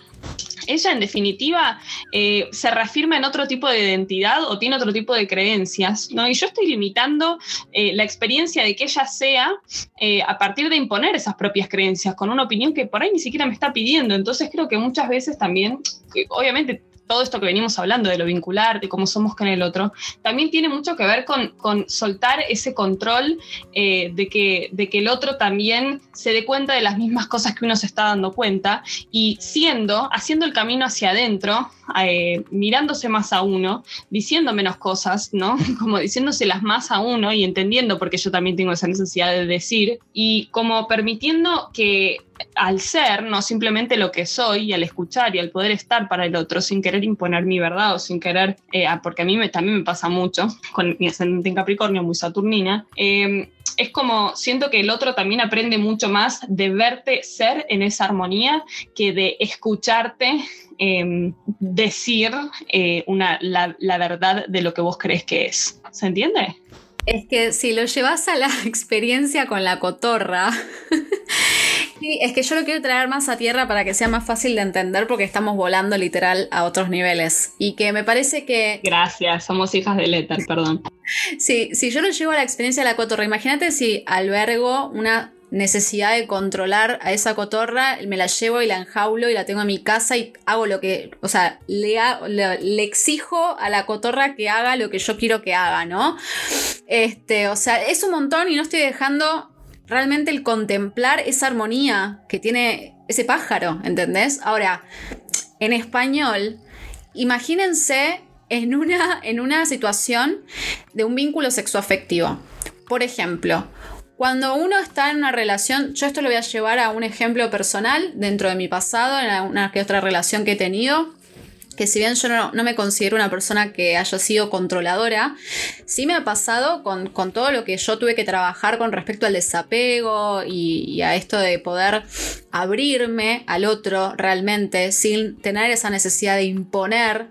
ella en definitiva eh, se reafirma en otro tipo de identidad o tiene otro tipo de creencias, ¿no? Y yo estoy limitando eh, la experiencia de que ella sea eh, a partir de imponer esas propias creencias con una opinión que por ahí ni siquiera me está pidiendo. Entonces creo que muchas veces también, obviamente todo esto que venimos hablando de lo vincular, de cómo somos con el otro, también tiene mucho que ver con, soltar ese control eh, de, que, de que el otro también se dé cuenta de las mismas cosas que uno se está dando cuenta y siendo, haciendo el camino hacia adentro, eh, mirándose más a uno, diciendo menos cosas, ¿no? Como diciéndoselas más a uno y entendiendo, porque yo también tengo esa necesidad de decir, y como permitiendo que al ser, no simplemente lo que soy, y al escuchar y al poder estar para el otro sin querer imponer mi verdad o sin querer, eh, ah, porque a mí me, también me pasa mucho con mi ascendente en Capricornio, muy saturnina, eh, es como siento que el otro también aprende mucho más de verte ser en esa armonía que de escucharte em, decir eh, una, la, la verdad de lo que vos crees que es. ¿Se entiende? Es que si lo llevas a la experiencia con la cotorra, Sí, es que yo lo quiero traer más a tierra para que sea más fácil de entender porque estamos volando literal a otros niveles. Y que me parece que... Gracias, somos hijas del éter, perdón. sí, si yo lo llevo a la experiencia de la cotorra, imagínate si albergo una necesidad de controlar a esa cotorra, me la llevo y la enjaulo y la tengo en mi casa y hago lo que, o sea, le, exijo a la cotorra que haga lo que yo quiero que haga, ¿no? Este, o sea, es un montón y no estoy dejando realmente el contemplar esa armonía que tiene ese pájaro, ¿entendés? Ahora, en español, imagínense en una, en una situación de un vínculo sexoafectivo. Por ejemplo, cuando uno está en una relación, yo esto lo voy a llevar a un ejemplo personal dentro de mi pasado, en una que otra relación que he tenido que si bien yo no, me considero una persona que haya sido controladora, sí me ha pasado con, todo lo que yo tuve que trabajar con respecto al desapego y, a esto de poder abrirme al otro realmente sin tener esa necesidad de imponer.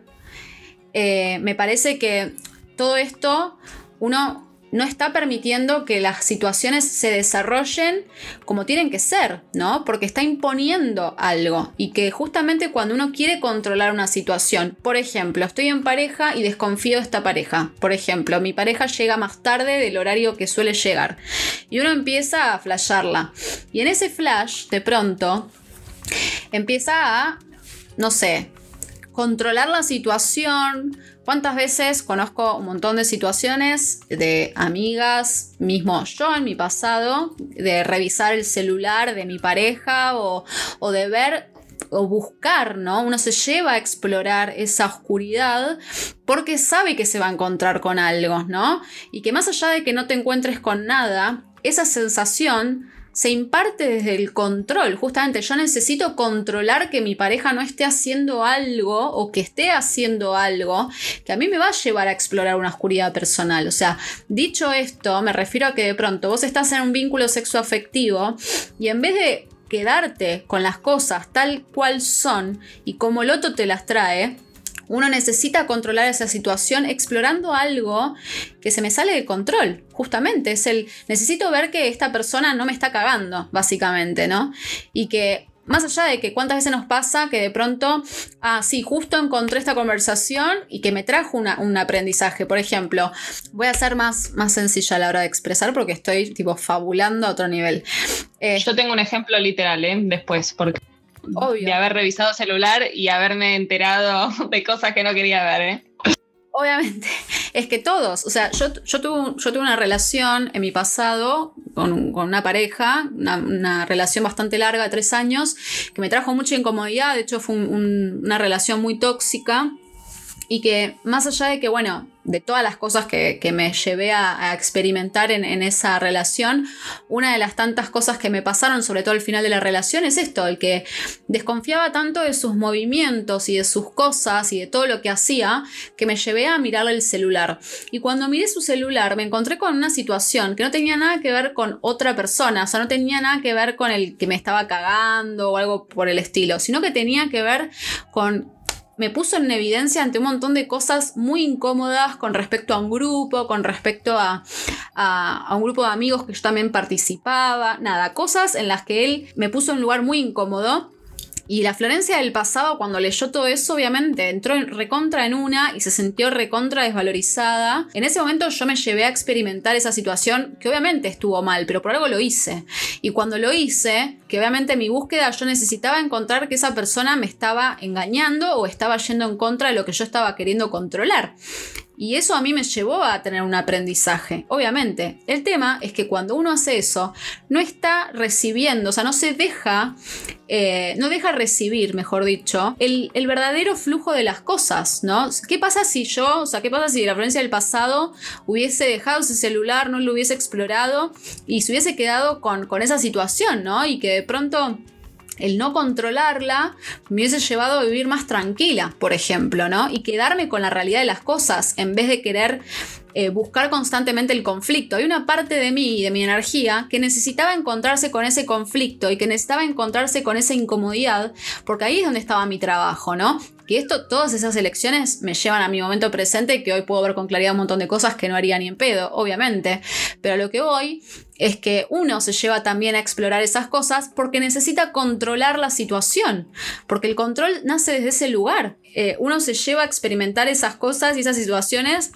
Eh, me parece que todo esto uno no está permitiendo que las situaciones se desarrollen como tienen que ser, ¿no? Porque está imponiendo algo y que justamente cuando uno quiere controlar una situación, por ejemplo, estoy en pareja y desconfío de esta pareja, por ejemplo, mi pareja llega más tarde del horario que suele llegar y uno empieza a flasharla y en ese flash de pronto empieza a, no sé, controlar la situación. ¿Cuántas veces conozco un montón de situaciones de amigas, mismo yo en mi pasado, de revisar el celular de mi pareja o, de ver o buscar, ¿no? Uno se lleva a explorar esa oscuridad porque sabe que se va a encontrar con algo, ¿no? Y que más allá de que no te encuentres con nada, esa sensación se imparte desde el control. Justamente yo necesito controlar que mi pareja no esté haciendo algo o que esté haciendo algo que a mí me va a llevar a explorar una oscuridad personal. O sea, dicho esto, me refiero a que de pronto vos estás en un vínculo sexoafectivo y en vez de quedarte con las cosas tal cual son y como el otro te las trae, uno necesita controlar esa situación explorando algo que se me sale de control. Justamente, es el necesito ver que esta persona no me está cagando, básicamente, ¿no? Y que más allá de que cuántas veces nos pasa que de pronto, ah, sí, justo encontré esta conversación y que me trajo un aprendizaje. Por ejemplo, voy a ser más, más sencilla a la hora de expresar porque estoy tipo fabulando a otro nivel. Eh, Yo tengo un ejemplo literal, ¿eh? Después, porque de haber revisado celular y haberme enterado de cosas que no quería ver, ¿eh? Obviamente, es que todos, o sea, yo, yo, tuve, yo tuve una relación en mi pasado con, una pareja, una, relación bastante larga de tres años, que me trajo mucha incomodidad, de hecho fue una relación muy tóxica y que más allá de que, bueno, de todas las cosas que, me llevé a, experimentar en, esa relación, una de las tantas cosas que me pasaron, sobre todo al final de la relación, es esto, el que desconfiaba tanto de sus movimientos y de sus cosas y de todo lo que hacía, que me llevé a mirarle el celular. Y cuando miré su celular, me encontré con una situación que no tenía nada que ver con otra persona, o sea, no tenía nada que ver con el que me estaba cagando o algo por el estilo, sino que tenía que ver con me puso en evidencia ante un montón de cosas muy incómodas con respecto a un grupo, con respecto a, a, un grupo de amigos que yo también participaba, nada, cosas en las que él me puso en un lugar muy incómodo y la Florencia del pasado, cuando leyó todo eso, obviamente entró recontra en una y se sintió recontra desvalorizada. En ese momento yo me llevé a experimentar esa situación que obviamente estuvo mal, pero por algo lo hice. Y cuando lo hice, que obviamente mi búsqueda yo necesitaba encontrar que esa persona me estaba engañando o estaba yendo en contra de lo que yo estaba queriendo controlar. Y eso a mí me llevó a tener un aprendizaje, obviamente. El tema es que cuando uno hace eso, no está recibiendo, o sea, no se deja, eh, no deja recibir, mejor dicho, el, verdadero flujo de las cosas, ¿no? ¿Qué pasa si yo, o sea, qué pasa si la Florencia del pasado hubiese dejado ese celular, no lo hubiese explorado y se hubiese quedado con, con esa situación, ¿no? Y que de pronto el no controlarla me hubiese llevado a vivir más tranquila, por ejemplo, ¿no? Y quedarme con la realidad de las cosas en vez de querer eh, buscar constantemente el conflicto. Hay una parte de mí y de mi energía que necesitaba encontrarse con ese conflicto y que necesitaba encontrarse con esa incomodidad, porque ahí es donde estaba mi trabajo, ¿no? Que esto, todas esas elecciones me llevan a mi momento presente, que hoy puedo ver con claridad un montón de cosas que no haría ni en pedo, obviamente. Pero lo que voy es que uno se lleva también a explorar esas cosas porque necesita controlar la situación, porque el control nace desde ese lugar. Eh, uno se lleva a experimentar esas cosas y esas situaciones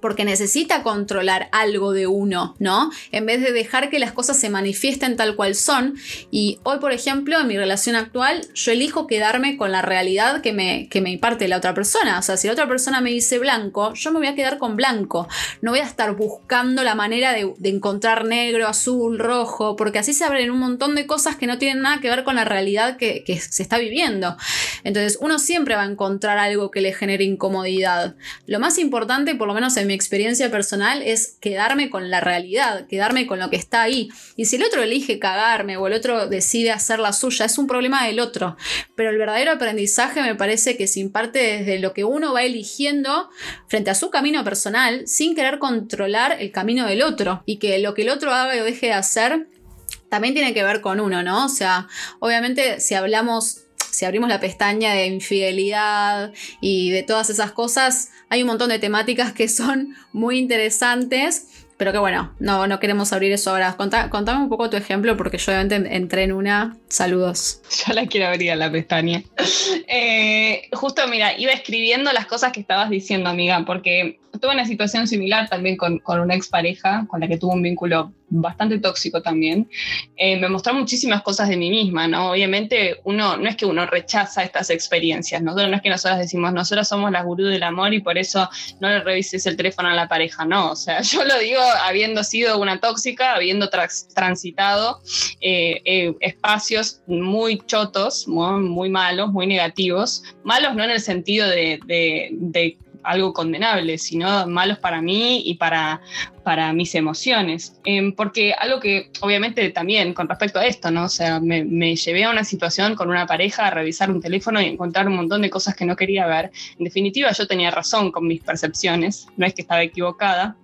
porque necesita controlar algo de uno, ¿no? En vez de dejar que las cosas se manifiesten tal cual son. Y hoy, por ejemplo, en mi relación actual, yo elijo quedarme con la realidad que me, que me imparte la otra persona. O sea, si la otra persona me dice blanco, yo me voy a quedar con blanco. No voy a estar buscando la manera de, encontrar negro, azul, rojo, porque así se abren un montón de cosas que no tienen nada que ver con la realidad que, que se está viviendo. Entonces, uno siempre va a encontrar algo que le genere incomodidad. Lo más importante, por lo menos en mi experiencia personal es quedarme con la realidad, quedarme con lo que está ahí. Y si el otro elige cagarme o el otro decide hacer la suya, es un problema del otro. Pero el verdadero aprendizaje me parece que se imparte desde lo que uno va eligiendo frente a su camino personal sin querer controlar el camino del otro. Y que lo que el otro haga o deje de hacer también tiene que ver con uno, ¿no? O sea, obviamente si hablamos si abrimos la pestaña de infidelidad y de todas esas cosas, hay un montón de temáticas que son muy interesantes. Pero que bueno, no, no queremos abrir eso ahora. contame un poco tu ejemplo, porque yo obviamente entré en una. Saludos. Ya la quiero abrir a la pestaña. Eh, justo, mira, iba escribiendo las cosas que estabas diciendo, amiga, porque tuve una situación similar también con, con una expareja con la que tuve un vínculo bastante tóxico también, eh, me mostró muchísimas cosas de mí misma, ¿no? Obviamente uno, no es que uno rechaza estas experiencias, nosotros no es que nosotros decimos, nosotros somos las gurú del amor y por eso no le revises el teléfono a la pareja, no, o sea, yo lo digo habiendo sido una tóxica, habiendo transitado eh, eh, espacios muy chotos, muy, malos, muy negativos, malos no en el sentido de, de algo condenable, sino malos para mí y para, para mis emociones. Em, porque algo que obviamente también con respecto a esto, ¿no? O sea, me, me, llevé a una situación con una pareja a revisar un teléfono y encontrar un montón de cosas que no quería ver. En definitiva, yo tenía razón con mis percepciones, no es que estaba equivocada,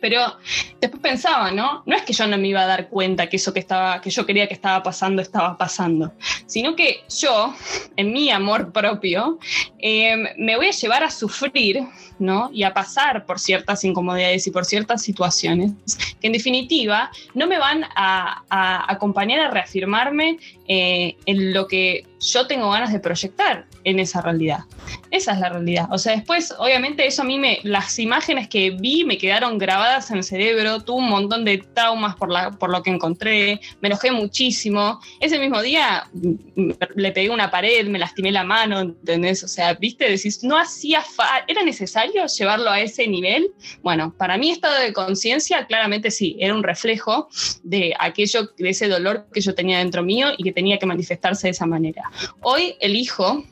Pero después pensaba, ¿no? No es que yo no me iba a dar cuenta que eso que, estaba, que yo quería que estaba pasando estaba pasando, sino que yo, en mi amor propio, em, me voy a llevar a sufrir, ¿no? Y a pasar por ciertas incomodidades y por ciertas situaciones que en definitiva no me van a, a acompañar a reafirmarme eh, en lo que yo tengo ganas de proyectar en esa realidad. Esa es la realidad. O sea, después, obviamente, eso a mí me. Las imágenes que vi me quedaron grabadas en el cerebro. Tuve un montón de traumas por, la, por lo que encontré. Me enojé muchísimo. Ese mismo día mm, le pegué una pared, me lastimé la mano, ¿entendés? O sea, viste, decís, no hacía falta. ¿Era necesario llevarlo a ese nivel? Bueno, para mí, estado de conciencia, claramente sí, era un reflejo de aquello, de ese dolor que yo tenía dentro mío y que tenía que manifestarse de esa manera. Hoy elijo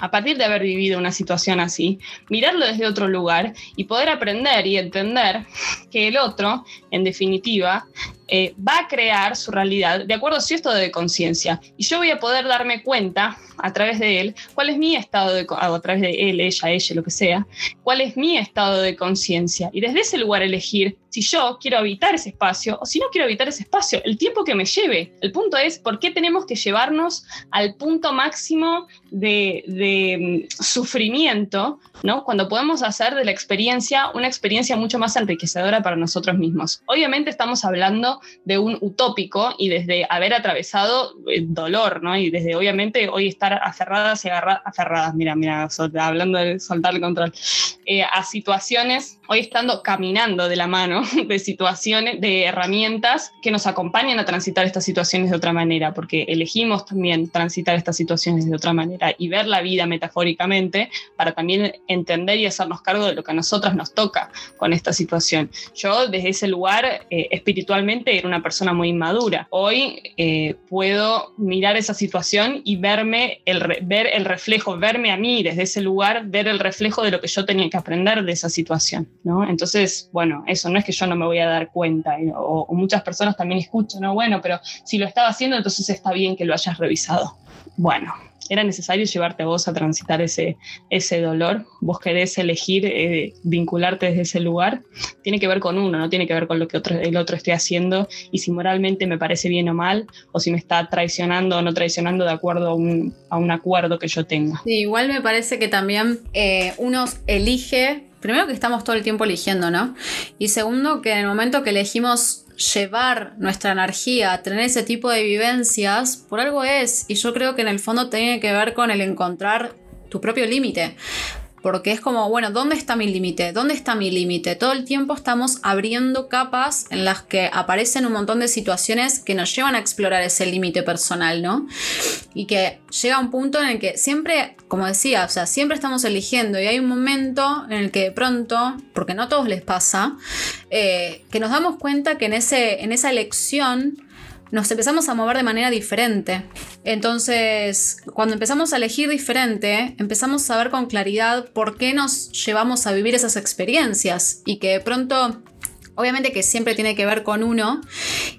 a partir de haber vivido una situación así, mirarlo desde otro lugar y poder aprender y entender que el otro, en definitiva, eh, va a crear su realidad de acuerdo a su estado de conciencia. Y yo voy a poder darme cuenta a través de él cuál es mi estado de a través de él, ella, ella, lo que sea, cuál es mi estado de conciencia. Y desde ese lugar elegir si yo quiero habitar ese espacio o si no quiero habitar ese espacio, el tiempo que me lleve. El punto es por qué tenemos que llevarnos al punto máximo de, mm, sufrimiento, ¿no? Cuando podemos hacer de la experiencia una experiencia mucho más enriquecedora para nosotros mismos. Obviamente estamos hablando de un utópico y desde haber atravesado el dolor, ¿no? Y desde obviamente hoy estar aferradas y agarradas, aferradas, mira, mira, hablando de soltar el control, eh, a situaciones, hoy estando caminando de la mano de situaciones, de herramientas que nos acompañan a transitar estas situaciones de otra manera, porque elegimos también transitar estas situaciones de otra manera y ver la vida metafóricamente para también entender y hacernos cargo de lo que a nosotras nos toca con esta situación. Yo desde ese lugar eh, espiritualmente era una persona muy inmadura. Hoy eh, puedo mirar esa situación y verme, el ver el reflejo, verme a mí desde ese lugar, ver el reflejo de lo que yo tenía que aprender de esa situación. ¿No? Entonces, bueno, eso no es que yo no me voy a dar cuenta, o, o muchas personas también escuchan, ¿no? Bueno, pero si lo estaba haciendo, entonces está bien que lo hayas revisado. Bueno, era necesario llevarte a vos a transitar ese, ese dolor, vos querés elegir eh, vincularte desde ese lugar, tiene que ver con uno, no tiene que ver con lo que el otro esté haciendo y si moralmente me parece bien o mal, o si me está traicionando o no traicionando de acuerdo a un, a un acuerdo que yo tenga. Sí, igual me parece que también eh, uno elige primero que estamos todo el tiempo eligiendo, ¿no? Y segundo que en el momento que elegimos llevar nuestra energía a tener ese tipo de vivencias, por algo es. Y yo creo que en el fondo tiene que ver con el encontrar tu propio límite. Porque es como, bueno, ¿dónde está mi límite? ¿Dónde está mi límite? Todo el tiempo estamos abriendo capas en las que aparecen un montón de situaciones que nos llevan a explorar ese límite personal, ¿no? Y que llega un punto en el que siempre, como decía, o sea, siempre estamos eligiendo y hay un momento en el que de pronto, porque no a todos les pasa, eh, que nos damos cuenta que en, ese, en esa elección nos empezamos a mover de manera diferente. Entonces, cuando empezamos a elegir diferente, empezamos a ver con claridad por qué nos llevamos a vivir esas experiencias y que de pronto Obviamente que siempre tiene que ver con uno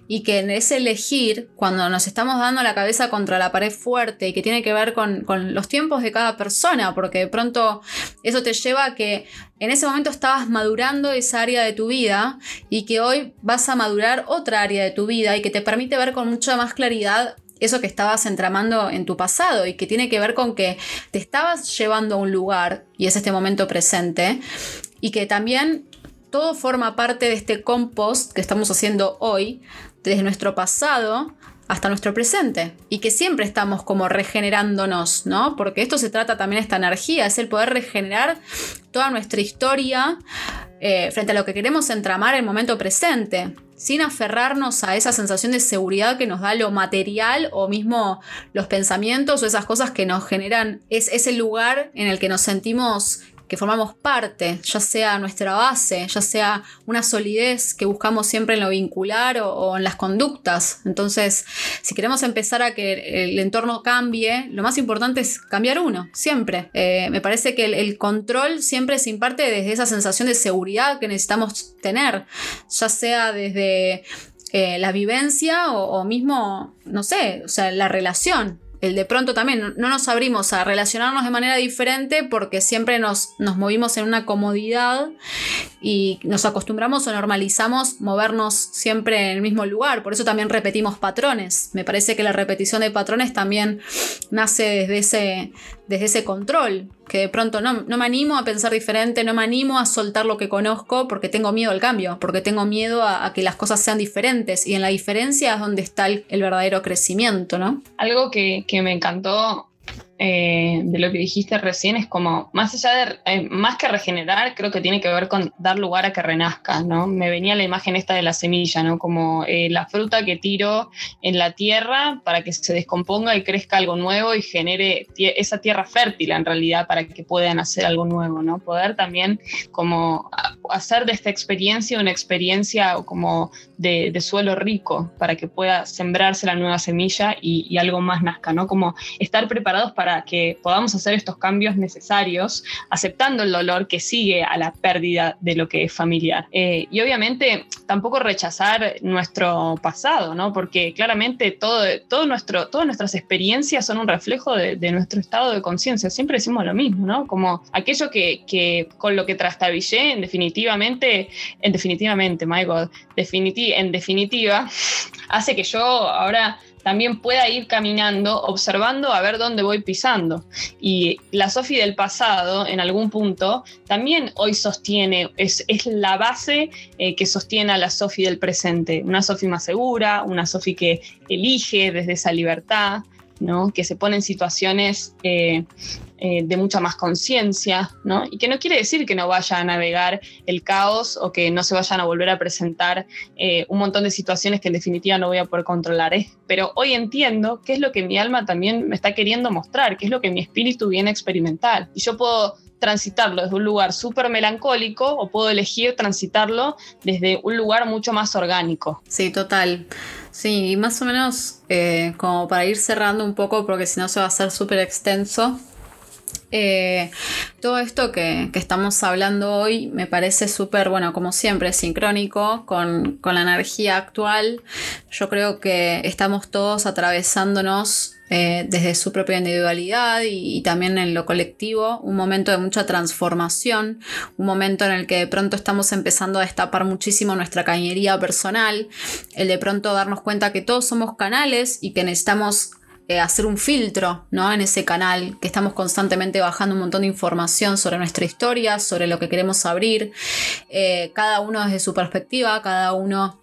y que en ese elegir, cuando nos estamos dando la cabeza contra la pared fuerte y que tiene que ver con, con, los tiempos de cada persona, porque de pronto eso te lleva a que en ese momento estabas madurando esa área de tu vida y que hoy vas a madurar otra área de tu vida y que te permite ver con mucha más claridad eso que estabas entramando en tu pasado y que tiene que ver con que te estabas llevando a un lugar y es este momento presente y que también todo forma parte de este compost que estamos haciendo hoy, desde nuestro pasado hasta nuestro presente y que siempre estamos como regenerándonos, ¿no? Porque esto se trata también de esta energía, es el poder regenerar toda nuestra historia eh, frente a lo que queremos entramar en el momento presente, sin aferrarnos a esa sensación de seguridad que nos da lo material o mismo los pensamientos o esas cosas que nos generan, es ese lugar en el que nos sentimos que formamos parte, ya sea nuestra base, ya sea una solidez que buscamos siempre en lo vincular o, en las conductas. Entonces, si queremos empezar a que el entorno cambie, lo más importante es cambiar uno, siempre. Eh, me parece que el, control siempre se imparte desde esa sensación de seguridad que necesitamos tener, ya sea desde eh, la vivencia o, o, mismo, no sé, o sea, la relación el de pronto también no nos abrimos a relacionarnos de manera diferente porque siempre nos, nos movimos en una comodidad y nos acostumbramos o normalizamos movernos siempre en el mismo lugar, por eso también repetimos patrones. Me parece que la repetición de patrones también nace desde ese, desde ese control, que de pronto no, me animo a pensar diferente, no me animo a soltar lo que conozco porque tengo miedo al cambio, porque tengo miedo a, que las cosas sean diferentes y en la diferencia es donde está el, verdadero crecimiento, ¿no? Algo que, que me encantó eh, de lo que dijiste recién es como, más allá de, eh, más que regenerar, creo que tiene que ver con dar lugar a que renazca, ¿no? Me venía la imagen esta de la semilla, ¿no? Como eh, la fruta que tiro en la tierra para que se descomponga y crezca algo nuevo y genere esa tierra fértil en realidad para que puedan hacer algo nuevo, ¿no? Poder también como hacer de esta experiencia una experiencia como de, suelo rico para que pueda sembrarse la nueva semilla y, y algo más nazca, ¿no? Como estar preparados para que podamos hacer estos cambios necesarios, aceptando el dolor que sigue a la pérdida de lo que es familiar. Eh, y obviamente tampoco rechazar nuestro pasado, ¿no? Porque claramente todo, todo nuestro, todas nuestras experiencias son un reflejo de, nuestro estado de conciencia. Siempre decimos lo mismo, ¿no? Como aquello que, que con lo que trastabillé, en definitivamente, en definitivamente, my God, en definitiva, hace que yo ahora también pueda ir caminando, observando a ver dónde voy pisando. Y la Sofi del pasado, en algún punto, también hoy sostiene, es, la base eh, que sostiene a la Sofi del presente. Una Sofi más segura, una Sofi que elige desde esa libertad, ¿no? que se pone en situaciones eh, eh, de mucha más conciencia, ¿no? Y que no quiere decir que no vaya a navegar el caos o que no se vayan a volver a presentar eh, un montón de situaciones que en definitiva no voy a poder controlar. ¿eh? Pero hoy entiendo qué es lo que mi alma también me está queriendo mostrar, qué es lo que mi espíritu viene a experimentar. Y yo puedo transitarlo desde un lugar súper melancólico o puedo elegir transitarlo desde un lugar mucho más orgánico. Sí, total. Sí, y más o menos como para ir cerrando un poco, porque si no se va a hacer súper extenso, eh, todo esto que, estamos hablando hoy me parece súper, bueno, como siempre, sincrónico con, la energía actual. Yo creo que estamos todos atravesándonos eh, desde su propia individualidad y, también en lo colectivo, un momento de mucha transformación, un momento en el que de pronto estamos empezando a destapar muchísimo nuestra cañería personal, el de pronto darnos cuenta que todos somos canales y que necesitamos hacer un filtro ¿no? en ese canal, que estamos constantemente bajando un montón de información sobre nuestra historia, sobre lo que queremos abrir, eh, cada uno desde su perspectiva, cada uno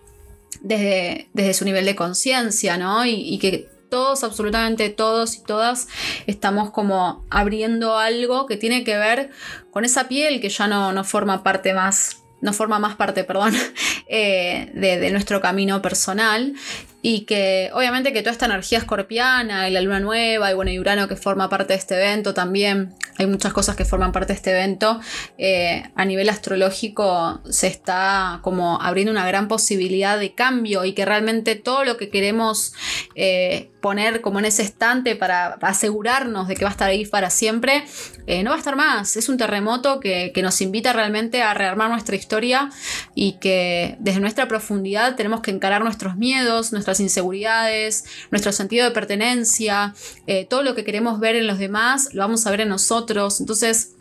desde, desde su nivel de conciencia, ¿no? Y, que todos, absolutamente todos y todas, estamos como abriendo algo que tiene que ver con esa piel que ya no, no forma parte más no forma más parte, perdón, eh, de, nuestro camino personal y que obviamente que toda esta energía escorpiana y la luna nueva y bueno y Urano que forma parte de este evento también hay muchas cosas que forman parte de este evento eh, a nivel astrológico se está como abriendo una gran posibilidad de cambio y que realmente todo lo que queremos eh, poner como en ese estante para asegurarnos de que va a estar ahí para siempre eh, no va a estar más es un terremoto que, que nos invita realmente a rearmar nuestra historia y que desde nuestra profundidad tenemos que encarar nuestros miedos nuestras inseguridades, nuestro sentido de pertenencia, eh, todo lo que queremos ver en los demás, lo vamos a ver en nosotros. Entonces,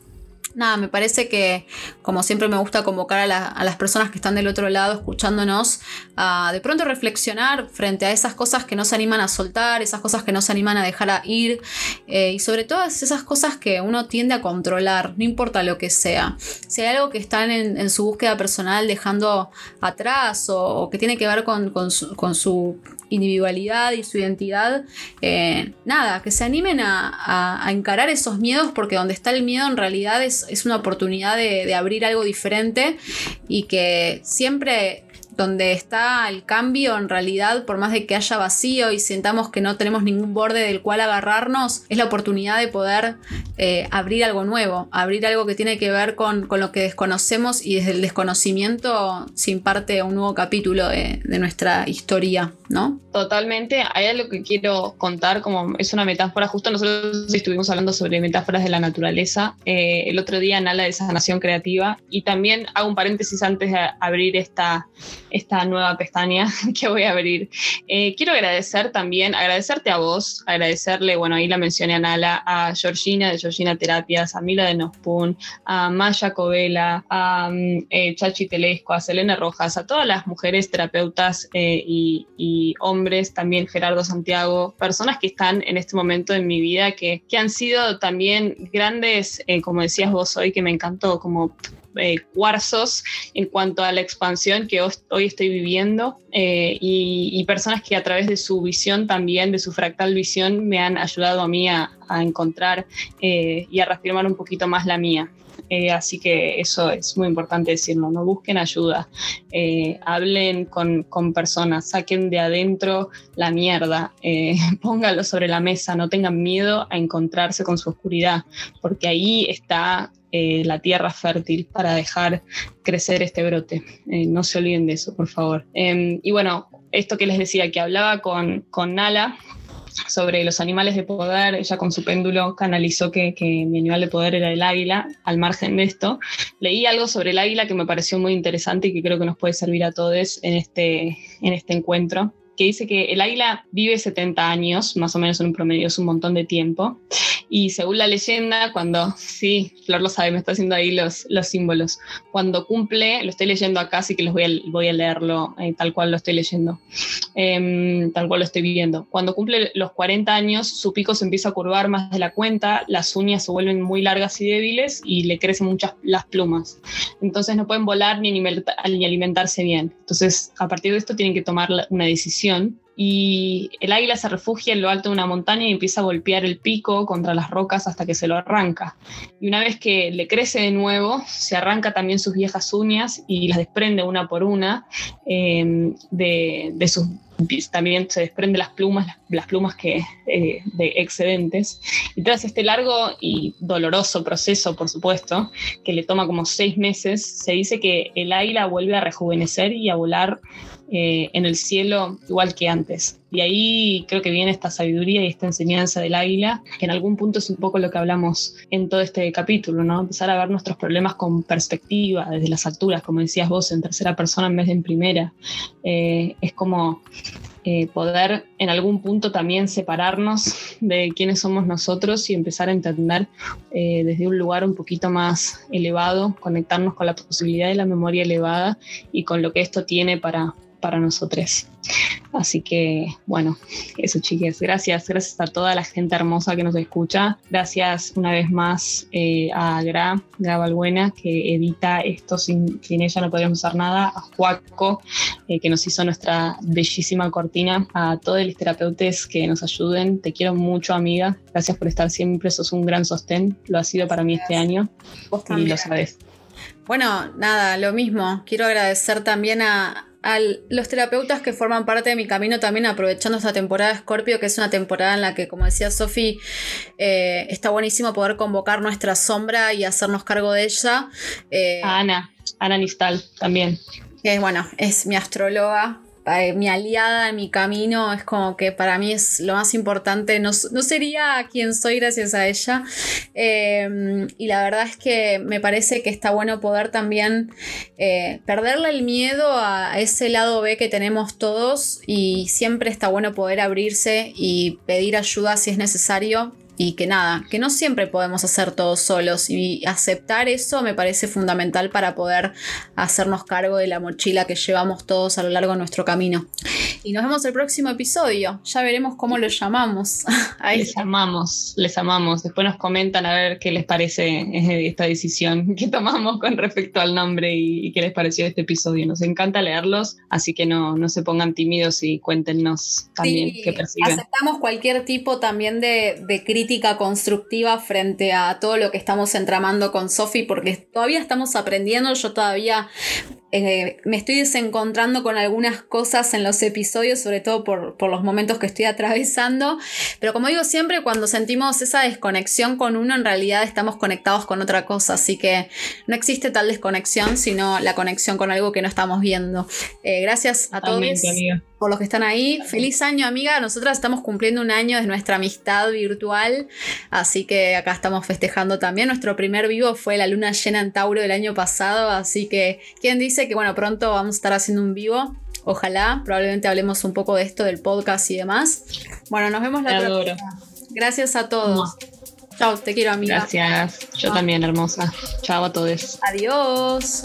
nada, me parece que, como siempre me gusta convocar a, las personas que están del otro lado escuchándonos, a de pronto reflexionar frente a esas cosas que no se animan a soltar, esas cosas que no se animan a dejar a ir, eh, y sobre todo esas cosas que uno tiende a controlar, no importa lo que sea. Si hay algo que están en, su búsqueda personal dejando atrás o, que tiene que ver con, su, individualidad y su identidad, eh, nada, que se animen a encarar esos miedos porque donde está el miedo en realidad es es, una oportunidad de, abrir algo diferente y que siempre donde está el cambio, en realidad, por más de que haya vacío y sintamos que no tenemos ningún borde del cual agarrarnos, es la oportunidad de poder eh, abrir algo nuevo, abrir algo que tiene que ver con, lo que desconocemos y desde el desconocimiento se imparte un nuevo capítulo de, nuestra historia, ¿no? Totalmente. Hay algo que quiero contar, como es una metáfora, justo nosotros estuvimos hablando sobre metáforas de la naturaleza eh, el otro día en Ala de Sanación Creativa y también hago un paréntesis antes de abrir esta esta nueva pestaña que voy a abrir. Eh, quiero agradecer también, agradecerte a vos, agradecerle, bueno, ahí la mencioné a Nala, a Georgina de Georgina Terapias, a Mila de Nospun, a Maya Covela, a mm, eh, Chachi Telesco, a Selena Rojas, a todas las mujeres terapeutas eh, y, y, hombres, también Gerardo Santiago, personas que están en este momento en mi vida que, que han sido también grandes, como decías vos hoy, que me encantó, como eh, cuarzos en cuanto a la expansión que hoy estoy viviendo eh, y, personas que a través de su visión también, de su fractal visión, me han ayudado a mí a, encontrar eh, y a reafirmar un poquito más la mía. así que eso es muy importante decirlo, no busquen ayuda, hablen con, con, personas, saquen de adentro la mierda, pónganlo sobre la mesa, no tengan miedo a encontrarse con su oscuridad, porque ahí está eh, la tierra fértil para dejar crecer este brote. Eh, no se olviden de eso, por favor. Em, y bueno, esto que les decía, que hablaba con, con Nala sobre los animales de poder, ella con su péndulo canalizó que, que, mi animal de poder era el águila, al margen de esto. Leí algo sobre el águila que me pareció muy interesante y que creo que nos puede servir a todos en este, en este encuentro que dice que el águila vive 70 años, más o menos en un promedio, es un montón de tiempo. Y según la leyenda, cuando, sí, Flor lo sabe, me está haciendo ahí los, los símbolos, cuando cumple, lo estoy leyendo acá, así que los voy a, voy a leerlo eh, tal cual lo estoy leyendo, em, tal cual lo estoy viviendo. Cuando cumple los 40 años, su pico se empieza a curvar más de la cuenta, las uñas se vuelven muy largas y débiles y le crecen muchas las plumas. Entonces no pueden volar ni, ni alimentarse bien. Entonces, a partir de esto tienen que tomar una decisión y el águila se refugia en lo alto de una montaña y empieza a golpear el pico contra las rocas hasta que se lo arranca. Y una vez que le crece de nuevo, se arranca también sus viejas uñas y las desprende una por una eh, de, sus también se desprende las plumas, las, plumas que, eh, de excedentes. Y tras este largo y doloroso proceso, por supuesto, que le toma como seis meses, se dice que el águila vuelve a rejuvenecer y a volar eh, en el cielo igual que antes. Y ahí creo que viene esta sabiduría y esta enseñanza del águila, que en algún punto es un poco lo que hablamos en todo este capítulo, ¿no? Empezar a ver nuestros problemas con perspectiva, desde las alturas, como decías vos, en tercera persona en vez de en primera. Eh, es como eh, poder en algún punto también separarnos de quiénes somos nosotros y empezar a entender desde un lugar un poquito más elevado, conectarnos con la posibilidad de la memoria elevada y con lo que esto tiene para, para nosotros. Así que, bueno, eso chiques, gracias, gracias a toda la gente hermosa que nos escucha. Gracias una vez más eh, a Gra, Gra Valbuena, que edita esto, sin, sin ella no podríamos hacer nada. A Juaco, eh, que nos hizo nuestra bellísima cortina. A todos los terapeutas que nos ayuden. Te quiero mucho, amiga. Gracias por estar siempre, sos un gran sostén. Lo ha sido para mí este año. Y lo sabes. Bueno, nada, lo mismo. Quiero agradecer también a, a los terapeutas que forman parte de mi camino también aprovechando esta temporada de Scorpio, que es una temporada en la que, como decía Sofi, eh, está buenísimo poder convocar nuestra sombra y hacernos cargo de ella. Eh, Ana, Ana Nistal también. Que bueno, es mi astróloga, eh, mi aliada en mi camino, es como que para mí es lo más importante, no, sería quien soy gracias a ella. Em, y la verdad es que me parece que está bueno poder también eh, perderle el miedo a ese lado B que tenemos todos y siempre está bueno poder abrirse y pedir ayuda si es necesario y que nada, que no siempre podemos hacer todo solos y aceptar eso me parece fundamental para poder hacernos cargo de la mochila que llevamos todos a lo largo de nuestro camino. Y nos vemos el próximo episodio, ya veremos cómo lo llamamos. les amamos, les amamos. Después nos comentan a ver qué les parece esta decisión que tomamos con respecto al nombre y, qué les pareció este episodio. Nos encanta leerlos, así que no, no se pongan tímidos y cuéntenos también qué perciben. Aceptamos cualquier tipo también de, de crítica constructiva frente a todo lo que estamos entramando con Sofi, porque todavía estamos aprendiendo, yo todavía eh, me estoy desencontrando con algunas cosas en los episodios, sobre todo por, por, los momentos que estoy atravesando. Pero como digo siempre, cuando sentimos esa desconexión con uno, en realidad estamos conectados con otra cosa. Así que no existe tal desconexión, sino la conexión con algo que no estamos viendo. Eh, gracias a todos. por los que están ahí. Feliz año, amiga. Nosotras estamos cumpliendo un año de nuestra amistad virtual, así que acá estamos festejando también. Nuestro primer vivo fue la luna llena en Tauro del año pasado, así que, ¿quién dice que, bueno, pronto vamos a estar haciendo un vivo? Ojalá, probablemente hablemos un poco de esto del podcast y demás. Bueno, nos vemos la próxima. Gracias a todos. Chao, te quiero, amiga. Gracias. Yo también, hermosa. Chao a todos. Adiós.